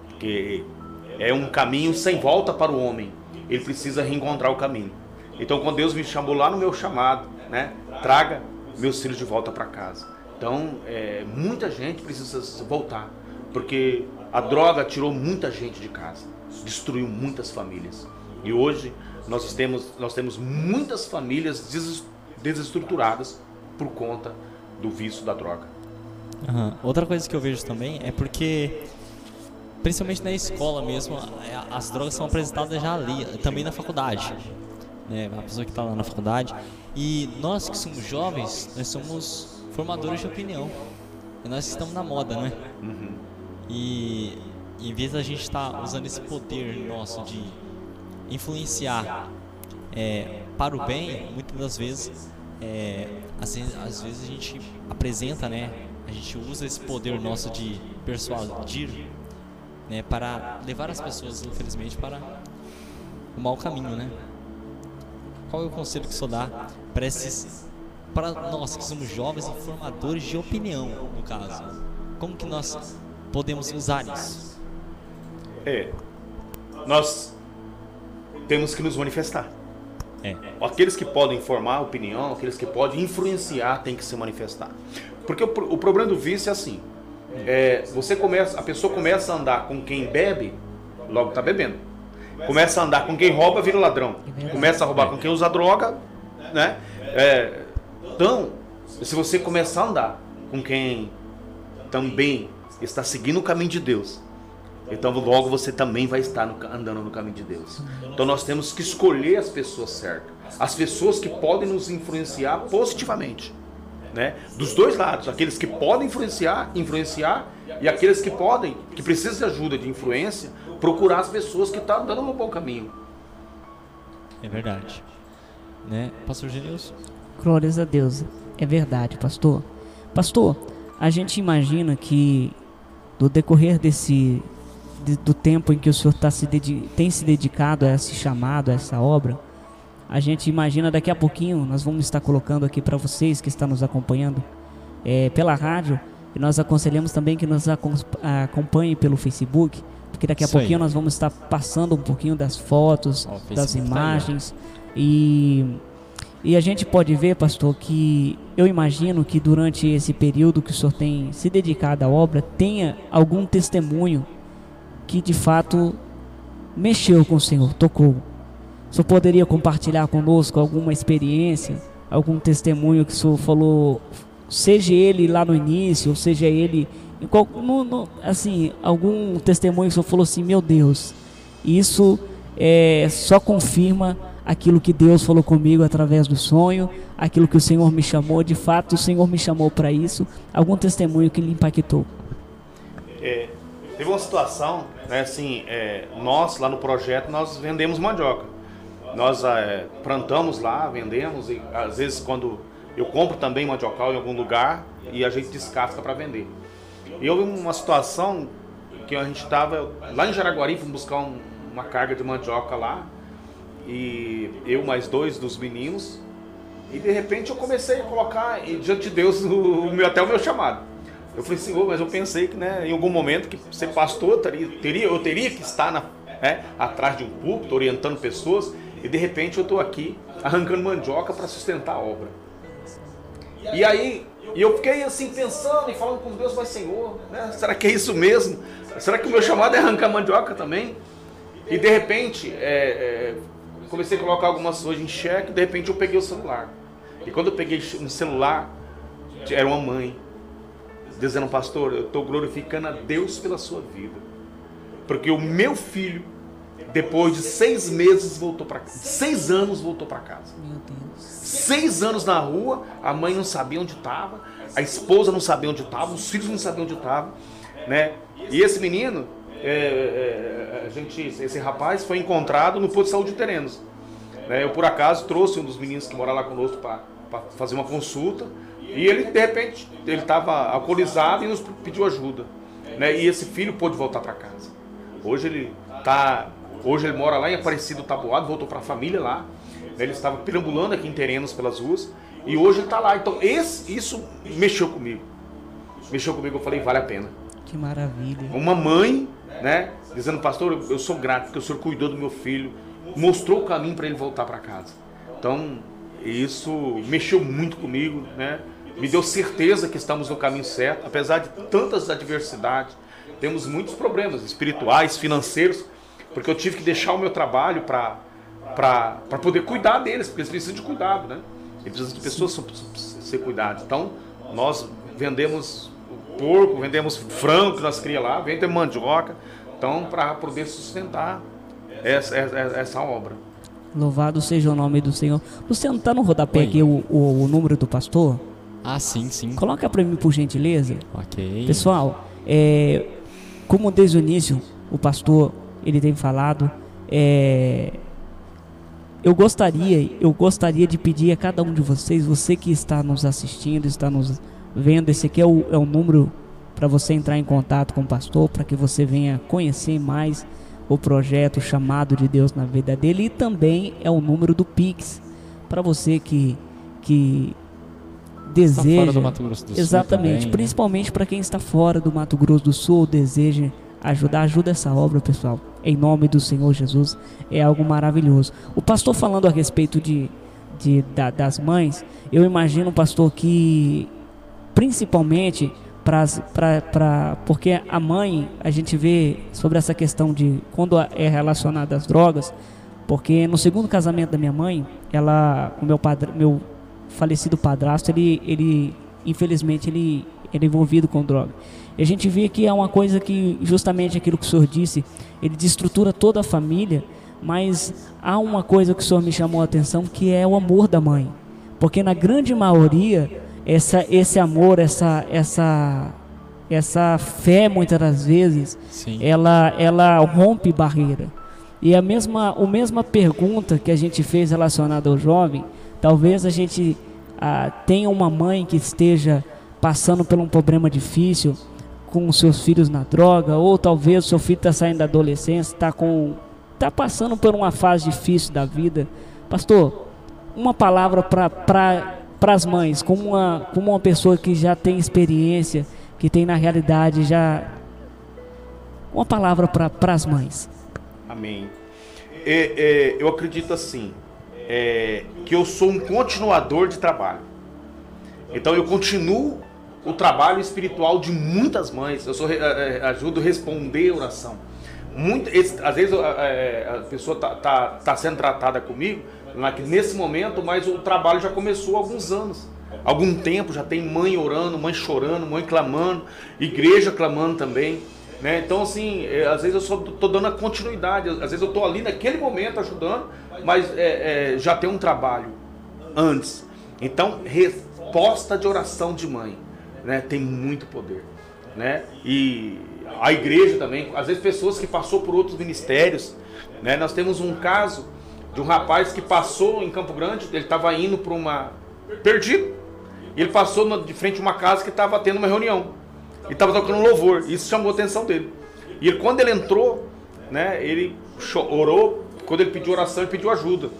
Porque é um caminho sem volta para o homem. Ele precisa reencontrar o caminho. Então, quando Deus me chamou lá no meu chamado, né? Traga meus filhos de volta para casa. Então, é, muita gente precisa voltar, porque a droga tirou muita gente de casa, destruiu muitas famílias. E hoje nós temos, nós temos muitas famílias des- desestruturadas por conta do vício da droga. Aham. Outra coisa que eu vejo também é porque, principalmente na escola mesmo, as drogas são apresentadas já ali, também na faculdade. Né? A pessoa que está lá na faculdade. E nós que somos jovens, nós somos formadores de opinião. E nós estamos na moda, né? E em vez da gente estar usando esse poder nosso de influenciar é, para o bem, muitas das vezes, é, às, vezes, às vezes a gente apresenta, né? A gente usa esse poder nosso de persuadir, né? Para levar as pessoas, infelizmente, para o mau caminho, né? Qual é o conselho que o senhor dá para esses, para nós que somos jovens e formadores de opinião, no caso? Como que nós podemos usar isso? É, nós temos que nos manifestar. É. Aqueles que podem formar opinião, aqueles que podem influenciar, tem que se manifestar. Porque o, o problema do vício é assim: é, você começa, a pessoa começa a andar com quem bebe, logo está bebendo. Começa a andar com quem rouba, vira ladrão. Começa a roubar com quem usa droga, né? É, então, se você começar a andar com quem também está seguindo o caminho de Deus, então logo você também vai estar no andando no caminho de Deus. Então nós temos que escolher as pessoas certas, as pessoas que podem nos influenciar positivamente, né? Dos dois lados, aqueles que podem influenciar, influenciar e aqueles que podem, que precisam de ajuda de influência, procurar as pessoas que estão dando no bom caminho. É verdade. Né? Pastor Genilson? Glórias a Deus. É verdade, pastor. Pastor, a gente imagina que no decorrer desse de- do tempo em que o senhor tá se tem se dedicado a esse chamado, a essa obra, a gente imagina daqui a pouquinho nós vamos estar colocando aqui para vocês que estão nos acompanhando é, pela rádio e nós aconselhamos também que nos acom- acompanhem pelo Facebook, porque daqui a pouquinho nós vamos estar passando um pouquinho das fotos, das tá imagens e e a gente pode ver, pastor, que eu imagino que durante esse período que o senhor tem se dedicado à obra, tenha algum testemunho que de fato mexeu com o senhor, tocou. Senhor poderia compartilhar conosco alguma experiência, algum testemunho que o senhor falou, seja ele lá no início, ou seja ele. em qual- no- no- assim, algum testemunho que o senhor falou assim: meu Deus, isso é, só confirma aquilo que Deus falou comigo através do sonho, aquilo que o Senhor me chamou, de fato o Senhor me chamou para isso. Algum testemunho que lhe impactou? É, teve uma situação, né, assim, é, nós lá no projeto nós vendemos mandioca. Nós é, plantamos lá, vendemos e às vezes quando eu compro também mandiocal em algum lugar e a gente descasca para vender. E houve uma situação que a gente estava lá em Jaraguari, fomos buscar um- uma carga de mandioca lá e eu mais dois dos meninos e de repente eu comecei a colocar diante de Deus o, o meu, até o meu chamado. Eu falei, Senhor, mas eu pensei que né, em algum momento que ser pastor teria, teria, eu teria que estar na, né, atrás de um púlpito, orientando pessoas, e de repente eu estou aqui arrancando mandioca para sustentar a obra. E aí eu fiquei assim pensando e falando com Deus, mas Senhor, né, será que é isso mesmo? Será que o meu chamado é arrancar mandioca também? E de repente, é, é, comecei a colocar algumas coisas em xeque, de repente eu peguei o celular. E quando eu peguei um celular, era uma mãe, dizendo, pastor, eu estou glorificando a Deus pela sua vida. Porque o meu filho, depois de seis meses, voltou para casa. Seis anos voltou para casa. Meu Deus. Seis anos na rua, a mãe não sabia onde estava, a esposa não sabia onde estava, os filhos não sabiam onde estavam, né? E esse menino, é, é, a gente, esse rapaz foi encontrado no posto de saúde de Terenos. né? Eu por acaso trouxe um dos meninos que mora lá conosco para fazer uma consulta e ele de repente ele estava alcoolizado e nos pediu ajuda, né? E esse filho pôde voltar para casa. Hoje ele tá, hoje ele mora lá em Aparecido Taboado, voltou para a família lá. né? Ele estava perambulando aqui em Terenos pelas ruas e hoje ele está lá. Então esse, isso mexeu comigo. Mexeu comigo, eu falei, vale a pena. Que maravilha. Uma mãe, né, dizendo, pastor, eu- eu sou grato porque o senhor cuidou do meu filho, mostrou o caminho para ele voltar para casa. Então, isso mexeu muito comigo, né? Me deu certeza que estamos no caminho certo, apesar de tantas adversidades. Temos muitos problemas espirituais, financeiros, porque eu tive que deixar o meu trabalho para para poder cuidar deles, porque eles precisam de cuidado, né? Eles precisam de pessoas para ser cuidadas. Então, nós vendemos porco, vendemos frango que nós cria lá, vendemos mandioca, então para poder sustentar essa, essa, essa obra. Louvado seja o nome do Senhor. Você não tá no rodapé Oi. aqui o, o, o número do pastor? Ah, sim, sim. Coloca para mim, por gentileza. Ok. Pessoal, é, como desde o início o pastor ele tem falado, é, eu gostaria, eu gostaria de pedir a cada um de vocês, você que está nos assistindo, está nos vendo, esse aqui é o, é o número para você entrar em contato com o pastor, para que você venha conhecer mais o projeto, o chamado de Deus na vida dele e também é o número do Pix para você que que deseja fora do Mato Grosso do Sul Exatamente, também, né? principalmente para quem está fora do Mato Grosso do Sul, deseja ajudar, ajuda essa obra, pessoal. Em nome do Senhor Jesus, é algo maravilhoso. O pastor falando a respeito de, de da- das mães, eu imagino, pastor, que principalmente pra, porque a mãe, a gente vê sobre essa questão de quando é relacionada às drogas, porque no segundo casamento da minha mãe, ela, o meu padre, meu falecido padrasto, ele, ele infelizmente ele, ele é envolvido com droga. E a gente vê que é uma coisa que justamente aquilo que o senhor disse, ele desestrutura toda a família, mas há uma coisa que o senhor me chamou a atenção que é o amor da mãe. Porque na grande maioria, essa, esse amor, essa, essa, essa fé, muitas das vezes, Sim. ela, ela rompe barreira. E a mesma, a mesma pergunta que a gente fez relacionada ao jovem, talvez a gente ah, tenha uma mãe que esteja passando por um problema difícil com seus filhos na droga, ou talvez o seu filho está saindo da adolescência, está com tá passando por uma fase difícil da vida. Pastor, uma palavra para para as mães, como uma, como uma pessoa que já tem experiência, que tem na realidade já uma palavra para as mães. Amém. É, é, eu acredito assim, é, que eu sou um continuador de trabalho. Então eu continuo o trabalho espiritual de muitas mães. Eu sou, é, é, ajudo a responder oração. Muito, às vezes é, a pessoa está tá, tá sendo tratada comigo na- nesse momento, mas o trabalho já começou há alguns anos. Algum tempo já tem mãe orando, mãe chorando, mãe clamando, igreja clamando também. Né? Então, assim, às vezes eu só tô dando a continuidade, às vezes eu tô ali naquele momento ajudando, mas é, é, já tem um trabalho antes. Então, resposta de oração de mãe, né? Tem muito poder, né? E a igreja também, às vezes pessoas que passou por outros ministérios, né? Nós temos um caso de um rapaz que passou em Campo Grande, ele estava indo para uma perdido, e ele passou de frente a uma casa que estava tendo uma reunião. E estava tocando louvor. Isso chamou a atenção dele. E ele, quando ele entrou, né, ele orou. Quando ele pediu oração, ele pediu ajuda.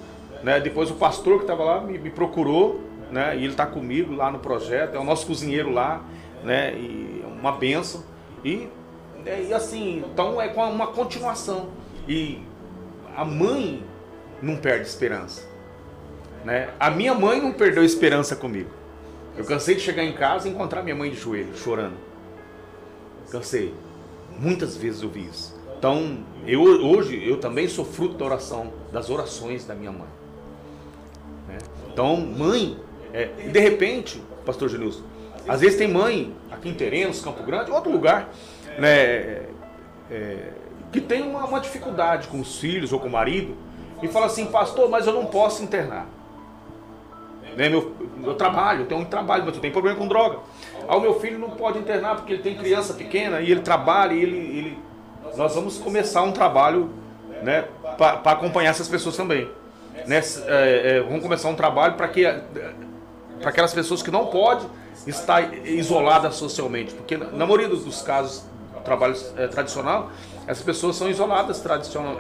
Né? Depois o pastor que estava lá me, me procurou, né? E ele está comigo lá no projeto. É o nosso cozinheiro lá, né? E é uma benção. E, né, e assim, então é uma continuação. E a mãe não perde esperança. Né? A minha mãe não perdeu esperança comigo. Eu cansei de chegar em casa e encontrar minha mãe de joelho, chorando. Cansei. Muitas vezes eu vi isso. Então, eu, hoje eu também sou fruto da oração, das orações da minha mãe. né? Então, mãe, é, de repente, pastor Genilson, às vezes tem mãe aqui em Terenos, Campo Grande, outro lugar, né, é, que tem uma, uma dificuldade com os filhos ou com o marido e fala assim, pastor, mas eu não posso internar. Né, meu, eu trabalho, eu tenho um trabalho, mas eu tenho problema com droga. Ah, o meu filho não pode internar porque ele tem criança pequena e ele trabalha e ele, ele... Nós vamos começar um trabalho né, para acompanhar essas pessoas também. Né, é, é, vamos começar um trabalho para que para aquelas pessoas que não podem estar isoladas socialmente, porque na maioria dos, casos trabalho é, tradicional, essas pessoas são isoladas,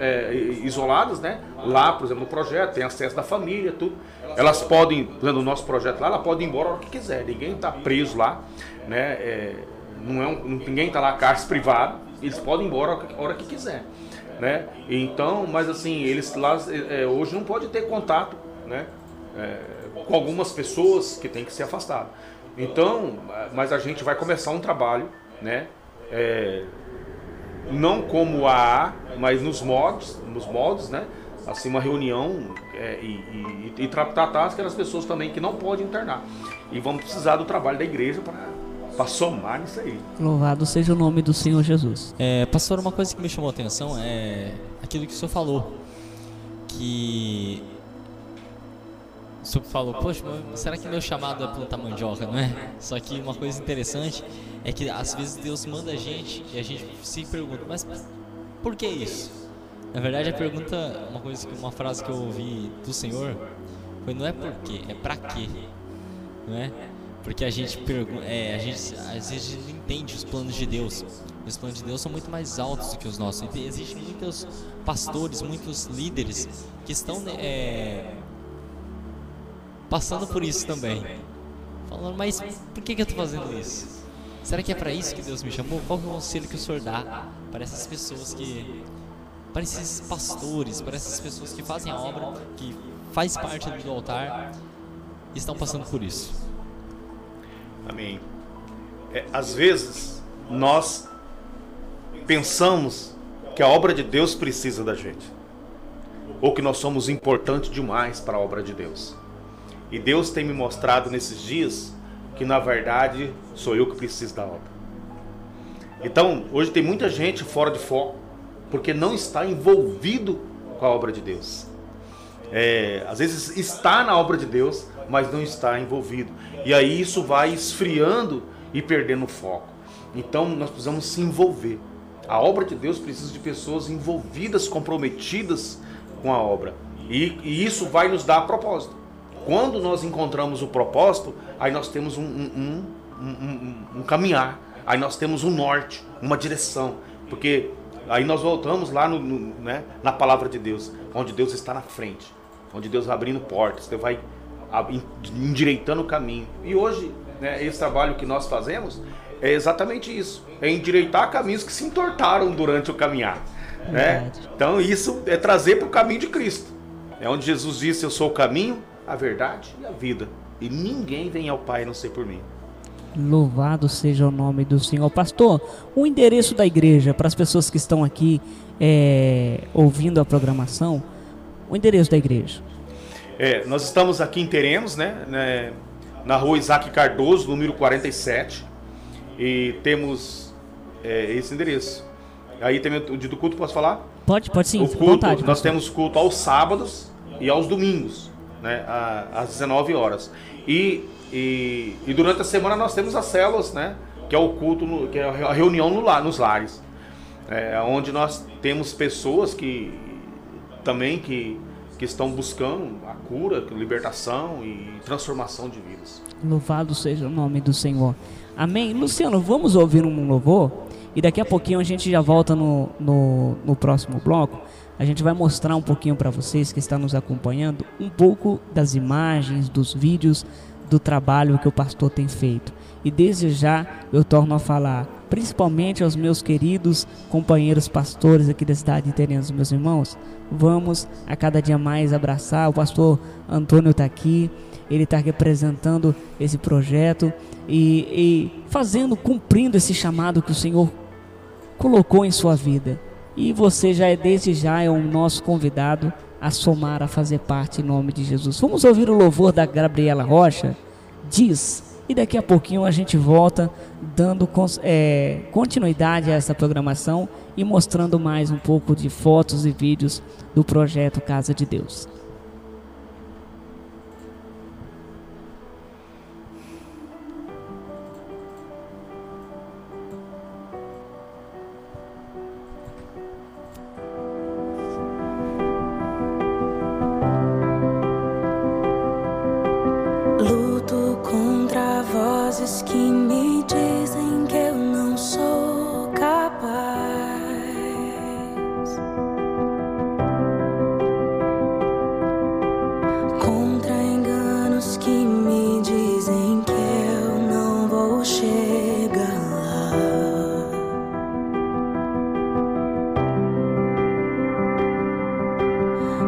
é, isoladas, né? Lá, por exemplo, no projeto, tem acesso da família, tudo. Elas podem, exemplo, no nosso projeto lá, ela pode ir embora hora que quiser. Ninguém está preso lá, né? É, não é um, ninguém está lá cárcere privado. Eles podem ir embora a hora que- a quiser, né? Então, mas assim, eles lá é, hoje não pode ter contato, né? É, com algumas pessoas que tem que ser afastado. Então, mas a gente vai começar um trabalho, né? É, não como a AA, mas nos modos, nos modos, né? Assim, uma reunião é, e, e, e tra- tratar aquelas pessoas também que não podem internar. E vamos precisar do trabalho da igreja para somar nisso aí. Louvado seja o nome do Senhor Jesus. É, pastor, uma coisa que me chamou a atenção é aquilo que o senhor falou. Que. O senhor falou, poxa, mas será que meu chamado é plantar mandioca, não é? Só que uma coisa interessante é que às vezes Deus manda a gente e a gente se pergunta, mas por que isso? Na verdade, a pergunta, uma coisa, que- uma frase que eu ouvi do Senhor foi: não é por quê, é pra quê, não é? Porque a gente é, a gente às vezes não entende os planos de Deus. Os planos de Deus são muito mais altos do que os nossos. E existem muitos pastores, muitos líderes que estão né, é, passando por isso também. Falando, mas por que, que eu estou fazendo isso? Será que é para isso que Deus me chamou? Qual é o conselho que o Senhor dá para essas pessoas que. para esses pastores, para essas pessoas que fazem a obra, que faz parte do altar estão passando por isso? Amém. é, às vezes nós pensamos que a obra de Deus precisa da gente, ou que nós somos importantes demais para a obra de Deus. E Deus tem me mostrado nesses dias que na verdade sou eu que preciso da obra. Então, hoje tem muita gente fora de foco porque não está envolvido com a obra de Deus. É, às vezes está na obra de Deus, mas não está envolvido. E aí isso vai esfriando e perdendo foco. Então nós precisamos se envolver. A obra de Deus precisa de pessoas envolvidas, comprometidas com a obra. E, e isso vai nos dar propósito. Quando nós encontramos o propósito, aí nós temos um, um, um, um, caminhar, aí nós temos um norte, uma direção. Porque aí nós voltamos lá no, no, né, na palavra de Deus, onde Deus está na frente, onde Deus vai abrindo portas, Deus vai endireitando o caminho. E hoje, né, esse trabalho que nós fazemos é exatamente isso: é endireitar caminhos que se entortaram durante o caminhar. Né? Então, isso é trazer para o caminho de Cristo. É onde Jesus disse: Eu sou o caminho, a verdade e a vida. E ninguém vem ao Pai não ser por mim. Louvado seja o nome do Senhor. Pastor, o endereço da igreja, para as pessoas que estão aqui é, ouvindo a programação, o endereço da igreja. É, nós estamos aqui em Teremos, né, né, na rua Isaac Cardoso, número 47, e temos é, esse endereço. Aí tem o dia do culto, posso falar? Pode, pode sim, o culto, vontade, nós temos culto aos sábados e aos domingos, né, às 19 horas. E e, e, durante a semana nós temos as células, né? Que é o culto, no, que é a reunião no lar, nos lares. É, onde nós temos pessoas que também que, que estão buscando a cura, libertação e transformação de vidas. Louvado seja o nome do Senhor. Amém. Luciano, vamos ouvir um louvor e daqui a pouquinho a gente já volta no, no, no próximo bloco. A gente vai mostrar um pouquinho para vocês que estão nos acompanhando um pouco das imagens, dos vídeos do trabalho que o pastor tem feito. E desde já eu torno a falar, principalmente aos meus queridos companheiros pastores aqui da cidade de Terenos, meus irmãos, vamos a cada dia mais abraçar. O pastor Antônio está aqui, ele está representando esse projeto e, e fazendo, cumprindo esse chamado que o Senhor colocou em sua vida. E você já é desde já é o nosso convidado a somar, a fazer parte em nome de Jesus. Vamos ouvir o louvor da Gabriela Rocha? Diz. E daqui a pouquinho a gente volta dando é, continuidade a essa programação e mostrando mais um pouco de fotos e vídeos do projeto Casa de Deus.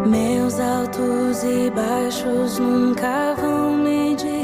Meus altos e baixos nunca vão medir.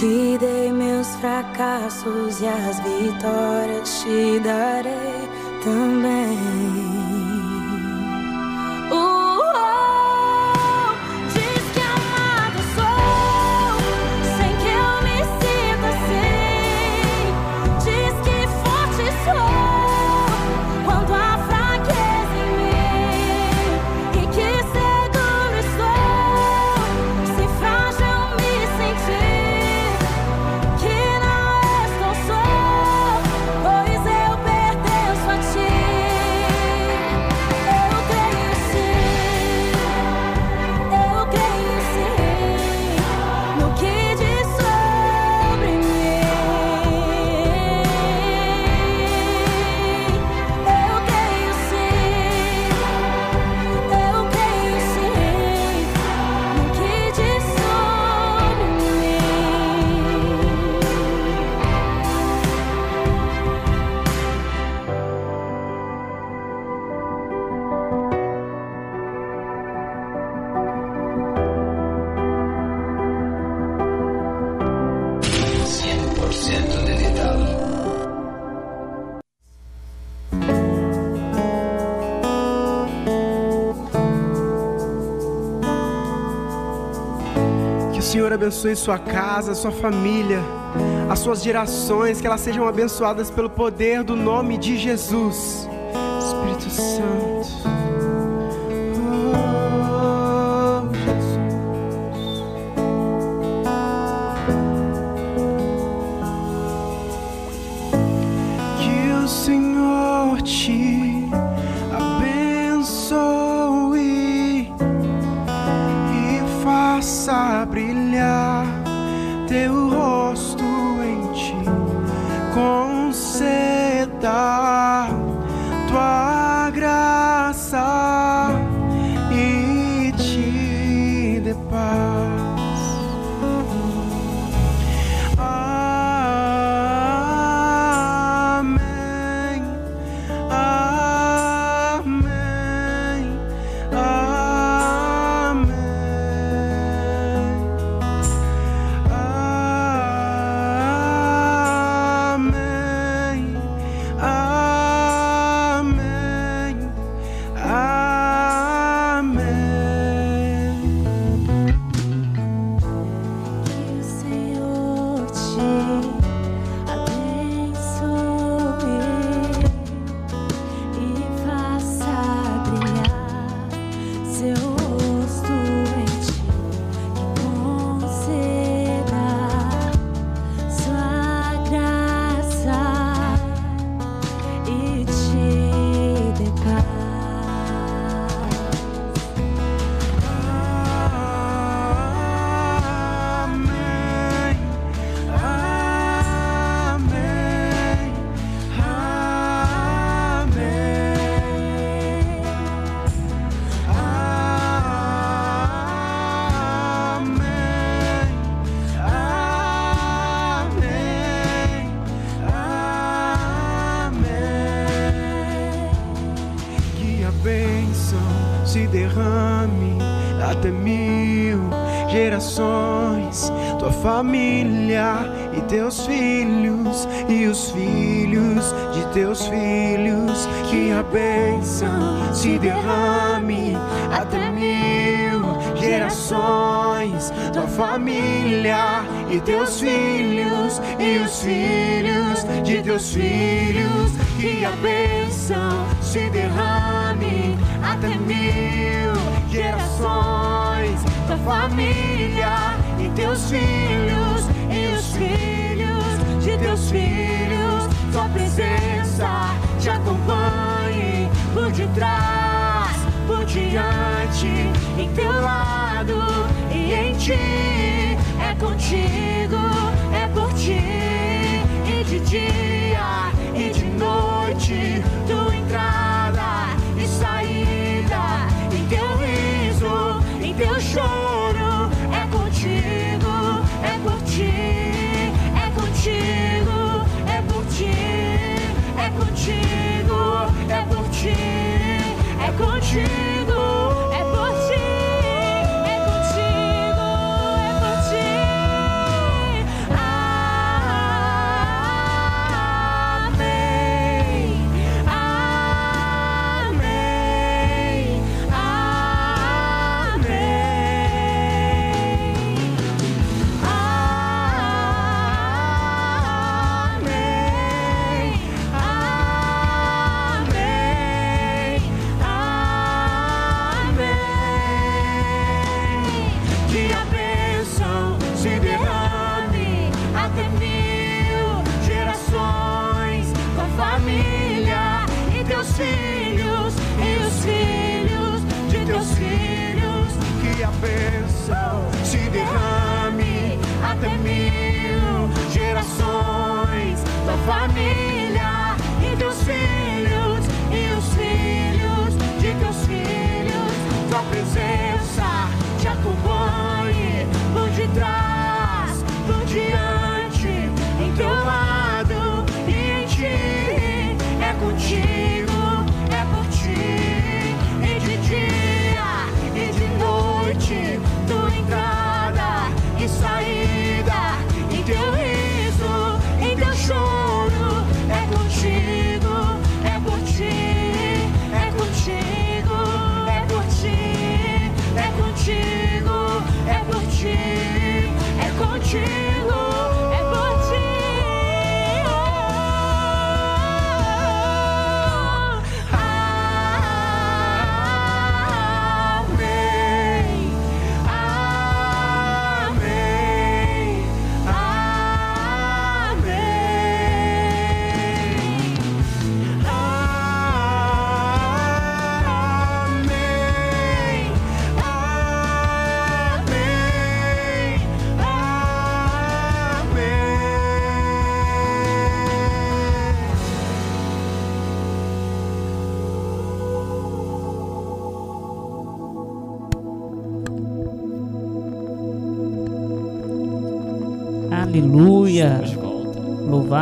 Te dei meus fracassos e as vitórias te darei também. abençoe sua casa, sua família, as suas gerações, que elas sejam abençoadas pelo poder do nome de Jesus. you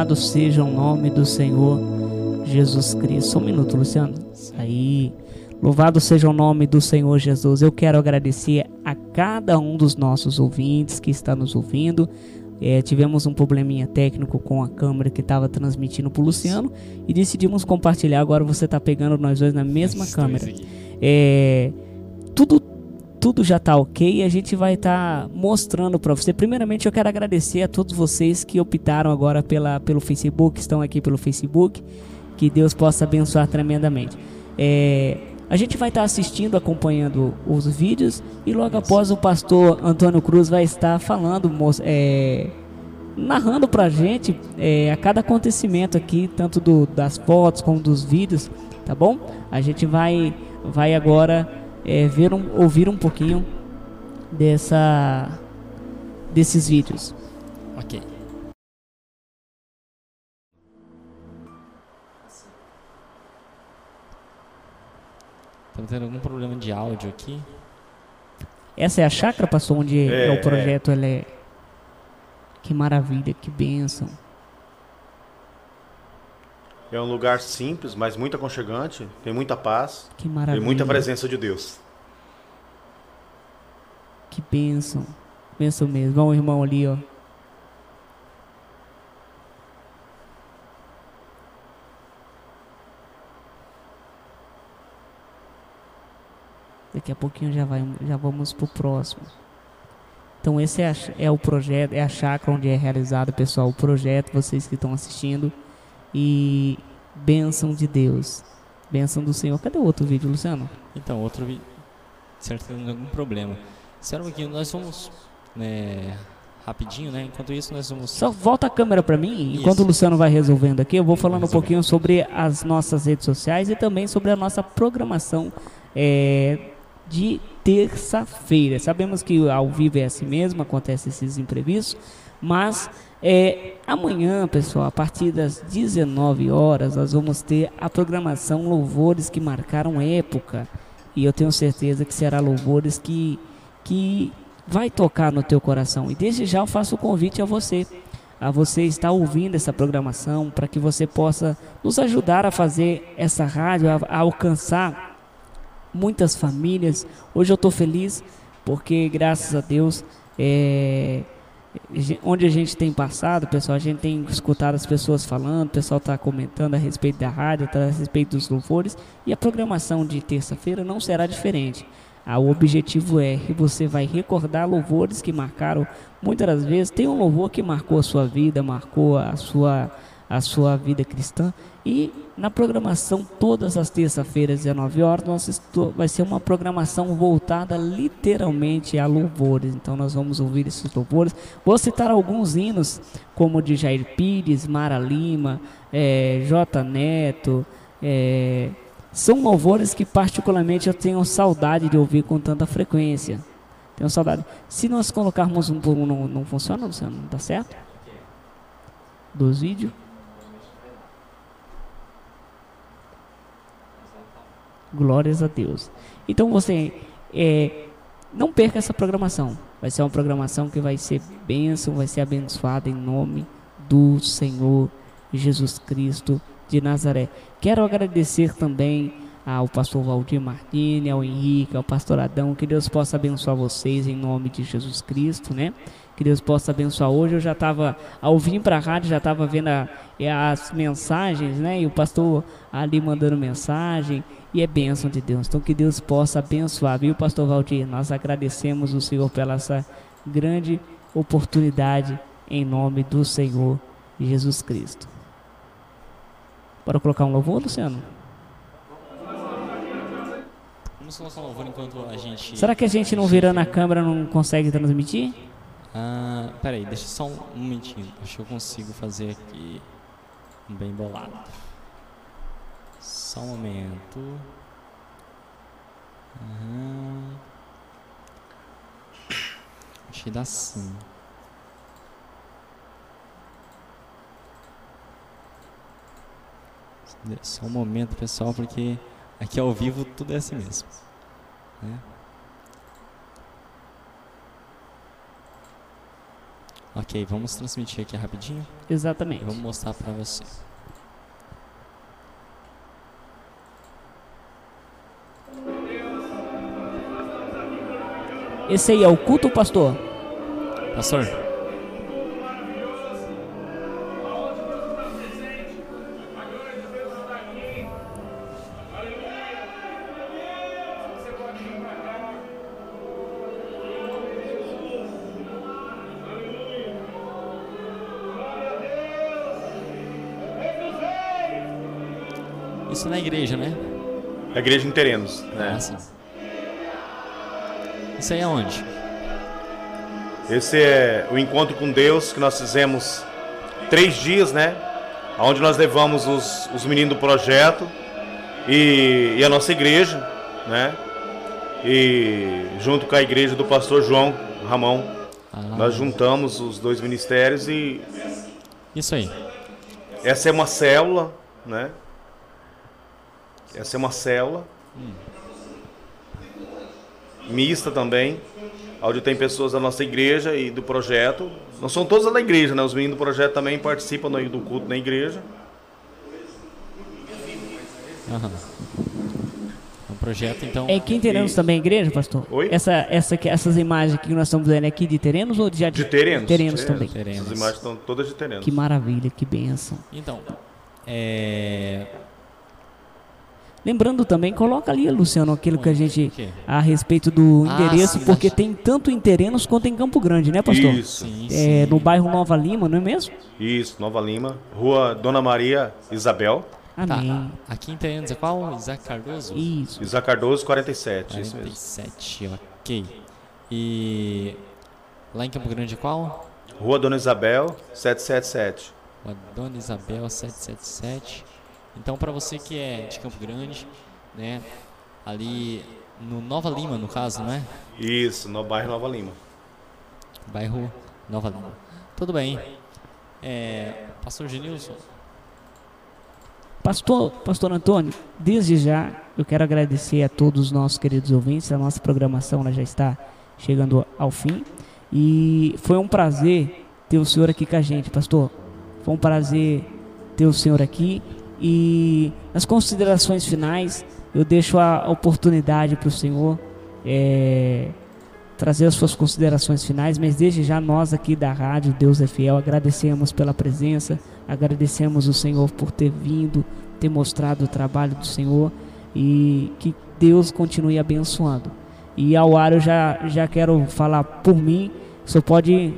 Louvado seja o nome do Senhor Jesus Cristo. Só um minuto, Luciano. Aí. Louvado seja o nome do Senhor Jesus. Eu quero agradecer a cada um dos nossos ouvintes que está nos ouvindo. É, tivemos um probleminha técnico com a câmera que estava transmitindo para o Luciano e decidimos compartilhar. Agora você está pegando nós dois na mesma câmera. É, tudo tudo já tá ok e a gente vai estar mostrando para você. Primeiramente, eu quero agradecer a todos vocês que optaram agora pela, pelo Facebook, estão aqui pelo Facebook. Que Deus possa abençoar tremendamente. É, a gente vai estar assistindo, acompanhando os vídeos e logo após o pastor Antônio Cruz vai estar falando, é, narrando pra gente é, a cada acontecimento aqui, tanto do, das fotos como dos vídeos, tá bom? A gente vai, vai agora é, ver um, ouvir um pouquinho dessa, desses vídeos. Ok. Estamos tendo algum problema de áudio aqui. Essa é a chácara, pastor, onde é, É, o projeto ele é. Que maravilha, que bênção. É um lugar simples, mas muito aconchegante. Tem muita paz Que maravilha. muita presença de Deus. Que bênção. Bênção mesmo. Olha o irmão ali, ó. Daqui a pouquinho já, vai, já vamos pro próximo. Então esse é, a é o projeto, é a chácara onde é realizado, pessoal, o projeto, vocês que estão assistindo. E bênção de Deus. Bênção do Senhor. Cadê o outro vídeo, Luciano? Então, outro vídeo. Certo, tem algum problema. Um pouquinho, nós vamos. né, rapidinho, né? Enquanto isso, nós vamos. Só volta a câmera para mim, enquanto Isso. o Luciano vai resolvendo aqui, eu vou falando um pouquinho sobre as nossas redes sociais e também sobre a nossa programação é, de terça-feira. Sabemos que ao vivo é assim mesmo, acontece esses imprevistos, mas é, amanhã, pessoal, a partir das 19 horas, nós vamos ter a programação Louvores que marcaram época. E eu tenho certeza que será louvores que, que vai tocar no teu coração. E desde já eu faço o convite a você, a você estar ouvindo essa programação, para que você possa nos ajudar a fazer essa rádio, a, a alcançar muitas famílias. Hoje eu estou feliz porque, graças a Deus, é, onde a gente tem passado, pessoal, a gente tem escutado as pessoas falando, o pessoal está comentando a respeito da rádio, tá, a respeito dos louvores, e a programação de terça-feira não será diferente. Ah, o objetivo é que você vai recordar louvores que marcaram, muitas das vezes, tem um louvor que marcou a sua vida, marcou a sua, a sua vida cristã, e na programação, todas as terças-feiras, 19 horas, nós vai ser uma programação voltada literalmente a louvores. Então nós vamos ouvir esses louvores. Vou citar alguns hinos, como de Jair Pires, Mara Lima, eh, J. Neto. eh, são louvores que particularmente eu tenho saudade de ouvir com tanta frequência. Tenho saudade. Se nós colocarmos um por um, não, não funciona? Não tá certo? Dos vídeos? Glórias a Deus. Então você é, não perca essa programação. Vai ser uma programação que vai ser bênção, vai ser abençoada em nome do Senhor Jesus Cristo de Nazaré. Quero agradecer também ao pastor Valdir Martini, ao Henrique, ao pastor Adão, que Deus possa abençoar vocês em nome de Jesus Cristo, né? Que Deus possa abençoar. Hoje eu já estava, ao vir para a rádio, já estava vendo a- é, as mensagens, né? E o pastor ali mandando mensagem, e é bênção de Deus. Então que Deus possa abençoar, viu, pastor Valdir? Nós agradecemos o Senhor pela essa grande oportunidade em nome do Senhor Jesus Cristo. Bora colocar um louvor, Luciano? Vamos colocar um louvor enquanto a gente. Será que a gente não virando a câmera não consegue transmitir? Ah, peraí, deixa só um, minutinho. Acho que eu consigo fazer aqui bem bolado. Só um momento. Aham. Acho que dá sim. Só um momento, pessoal, porque aqui ao vivo tudo é assim mesmo. né? Ok, vamos transmitir aqui rapidinho. Exatamente. Vamos mostrar pra você. Esse aí é o culto, pastor? Pastor, igreja, né? A igreja em Terenos, né? Ah, sim. Isso aí é onde? Esse é o encontro com Deus que nós fizemos três dias, né? Onde nós levamos os, os meninos do projeto e, e a nossa igreja, né? E junto com a igreja do pastor João Ramon, Ah, nós juntamos os dois ministérios e Isso aí. essa é uma célula, né? Essa é uma célula mista também, onde tem pessoas da nossa igreja e do projeto. Não são todos da igreja, né? Os meninos do projeto também participam do culto na igreja. Aham. É um projeto, então. É aqui em Terenos também a igreja, pastor? Oi? Essa, essa, essas imagens aqui que nós estamos vendo aqui de Terenos ou de, já De Terenos. Terenos também. Terenos. As imagens estão todas de Terenos. Que maravilha, que benção. Então, é. Lembrando também, coloca ali, Luciano, aquilo que a gente. A respeito do Ah, endereço, sim, porque tem tanto em Terenos quanto em Campo Grande, né, pastor? Isso, Sim, É, sim. no bairro Nova Lima, não é mesmo? isso, Nova Lima, Rua Dona Maria Isabel, Tá. Amém. Aqui em Terenos é qual? Isaac Cardoso? Isso. Isaac Cardoso 47, isso mesmo. 47, ok. E. Lá em Campo Grande é qual? Rua Dona Isabel 777. A Dona Isabel 777. Então, para você que é de Campo Grande, né? Ali no Nova Lima, no caso, não é? Isso, no bairro Nova Lima. Bairro Nova Lima. Tudo bem. É, Pastor Genilson, Pastor, Pastor Antônio, desde já eu quero agradecer a todos os nossos queridos ouvintes. A nossa programação ela já está chegando ao fim. E foi um prazer ter o senhor aqui com a gente, pastor. Foi um prazer ter o senhor aqui. E nas considerações finais, eu deixo a oportunidade para o senhor é, trazer as suas considerações finais. Mas desde já, nós aqui da Rádio Deus é Fiel agradecemos pela presença, agradecemos o Senhor por ter vindo, ter mostrado o trabalho do Senhor e que Deus continue abençoando. E ao ar eu já, já quero falar por mim, só pode.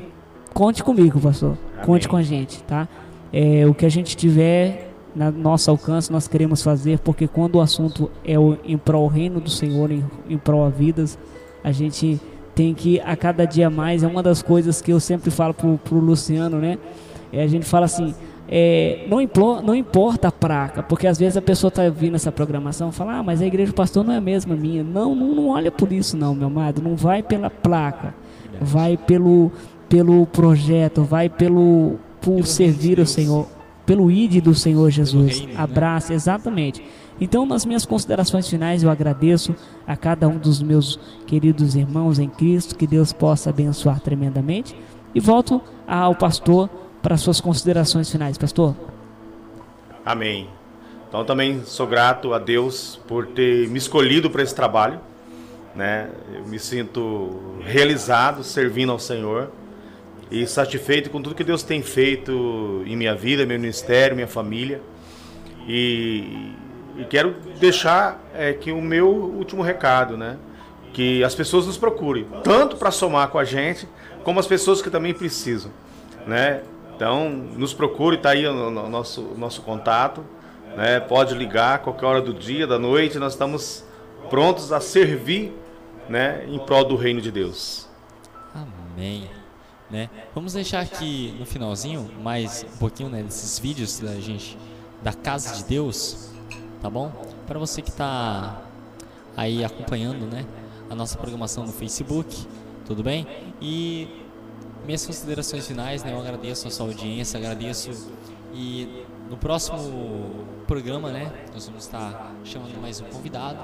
Conte comigo, pastor. Conte com a gente, tá? É, o que a gente tiver na nosso alcance, nós queremos fazer, porque quando o assunto é o, em prol do reino do Senhor, em, em prol a vidas, a gente tem que a cada dia mais, é uma das coisas que eu sempre falo pro, pro Luciano, né? É, a gente fala assim, é, não, implo- não importa a placa, porque às vezes a pessoa tá vindo essa programação e fala, ah, mas a igreja do pastor não é a mesma minha. Não, não, não olha por isso não, meu amado, não vai pela placa, vai pelo, pelo projeto, vai pelo por servir o Senhor, pelo ID do Senhor Jesus. reino, né? Abraça, exatamente. Então, nas minhas considerações finais, eu agradeço a cada um dos meus queridos irmãos em Cristo, que Deus possa abençoar tremendamente. E volto ao pastor para suas considerações finais. Pastor, Amém. Então também sou grato a Deus por ter me escolhido para esse trabalho, né? Eu me sinto realizado servindo ao Senhor e satisfeito com tudo que Deus tem feito em minha vida, meu ministério, minha família. E, e quero deixar é, que o meu último recado, né? Que as pessoas nos procurem, tanto para somar com a gente, como as pessoas que também precisam, né? Então, nos procure, tá aí o no- nosso, nosso contato, né? Pode ligar qualquer hora do dia, da noite, nós estamos prontos a servir, né? Em prol do reino de Deus. Amém. Né? Vamos deixar aqui no finalzinho mais um pouquinho né, desses vídeos da gente da casa de Deus, tá bom? Para você que tá aí acompanhando, né, a nossa programação no Facebook, tudo bem? E minhas considerações finais, né? Eu agradeço a sua audiência, agradeço e no próximo programa, né, nós vamos estar chamando mais um convidado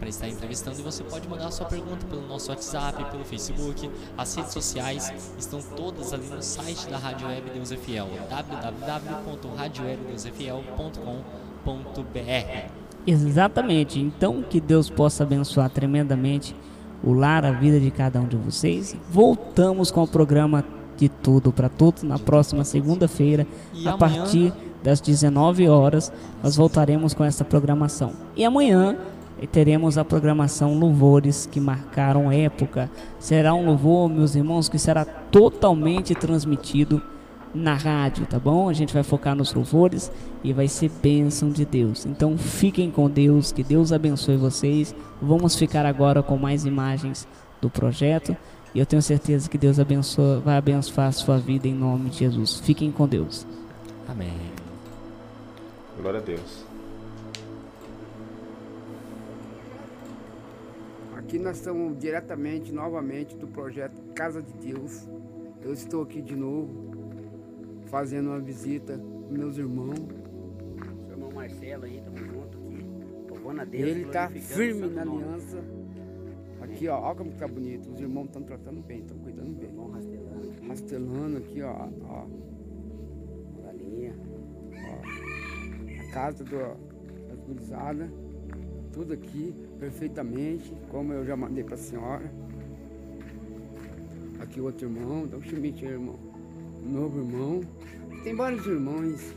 para estar entrevistando e você pode mandar sua pergunta pelo nosso WhatsApp, pelo Facebook, as redes sociais estão todas ali no site da Rádio Web Deus é Fiel, www.radiowebdeusfiel.com.br. Exatamente. Então, que Deus possa abençoar tremendamente o lar, a vida de cada um de vocês. Voltamos com o programa de tudo para todos na próxima segunda-feira, a amanhã- partir das 19 horas, nós voltaremos com essa programação. E amanhã eh, teremos a programação Louvores que marcaram época. Será um louvor, meus irmãos, que será totalmente transmitido na rádio, tá bom? A gente vai focar nos louvores e vai ser bênção de Deus. Então fiquem com Deus, que Deus abençoe vocês. Vamos ficar agora com mais imagens do projeto e eu tenho certeza que Deus abençoa, vai abençoar a sua vida em nome de Jesus. Fiquem com Deus. Amém. Glória a Deus. Aqui nós estamos diretamente, novamente, do projeto Casa de Deus. Eu estou aqui de novo, fazendo uma visita aos meus irmãos. Seu irmão Marcelo aí, tamo junto aqui. Louvando a Deus. Ele está firme na nome. aliança. Aqui, ó, olha como tá bonito. Os irmãos estão tratando bem, estão cuidando bem. Irmão Rastelano aqui, Rastelando aqui, ó, ó, galinha. a casa do, das gurizadas. Tudo aqui, perfeitamente, como eu já mandei para a senhora. Aqui outro irmão, dá um chimite irmão. Novo irmão. Tem vários irmãos.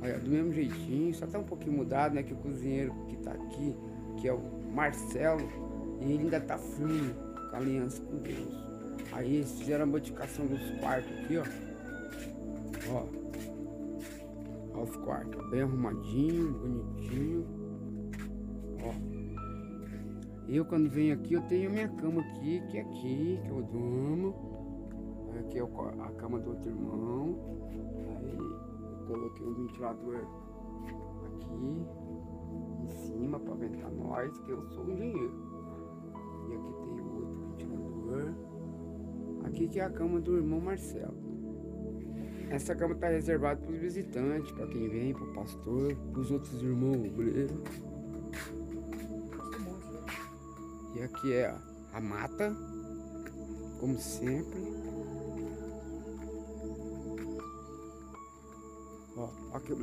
Olha, do mesmo jeitinho, só tá um pouquinho mudado, né? Que o cozinheiro que tá aqui, que é o Marcelo, ele ainda tá firme com a aliança com Deus. Aí eles fizeram a modificação dos quartos aqui, ó. Ó. Ó os quartos, bem arrumadinho, bonitinho. Eu quando venho aqui, eu tenho a minha cama aqui, que é aqui, que eu durmo. Aqui é o a cama do outro irmão. Aí eu coloquei um ventilador aqui em cima para ventilar nós, que eu sou um engenheiro. E aqui tem o outro ventilador. Aqui que é a cama do irmão Marcelo. Essa cama está reservada para os visitantes, para quem vem, para o pastor, para os outros irmãos obreiros. E aqui é a mata, como sempre. Ó, aqui,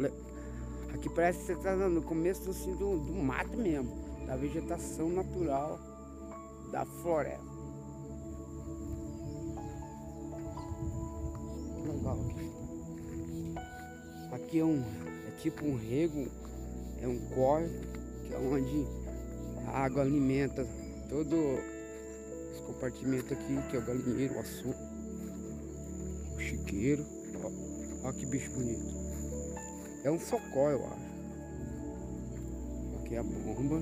aqui parece que você está no começo assim, do, do mato mesmo, da vegetação natural da floresta. Legal aqui. Aqui é um é tipo um rego, é um córrego, que é onde a água alimenta todo os compartimentos aqui, que é o galinheiro, o açúcar, o chiqueiro. Ó, ó que bicho bonito. É um socó, eu acho. Aqui é a bomba.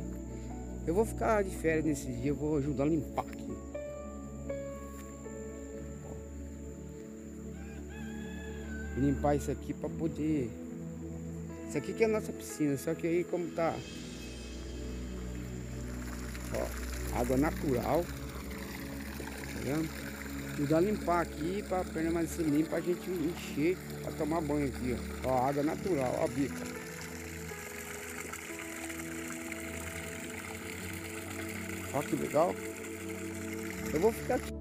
Eu vou ficar de férias nesse dia, eu vou ajudar a limpar aqui. Limpar isso aqui pra poder. Isso aqui que é a nossa piscina, só que aí como tá água natural. Tá vendo? Tudo a limpar aqui para permanecer limpa a gente encher para tomar banho aqui, ó. ó água natural, ó a bica. Ó que legal. Eu vou ficar aqui.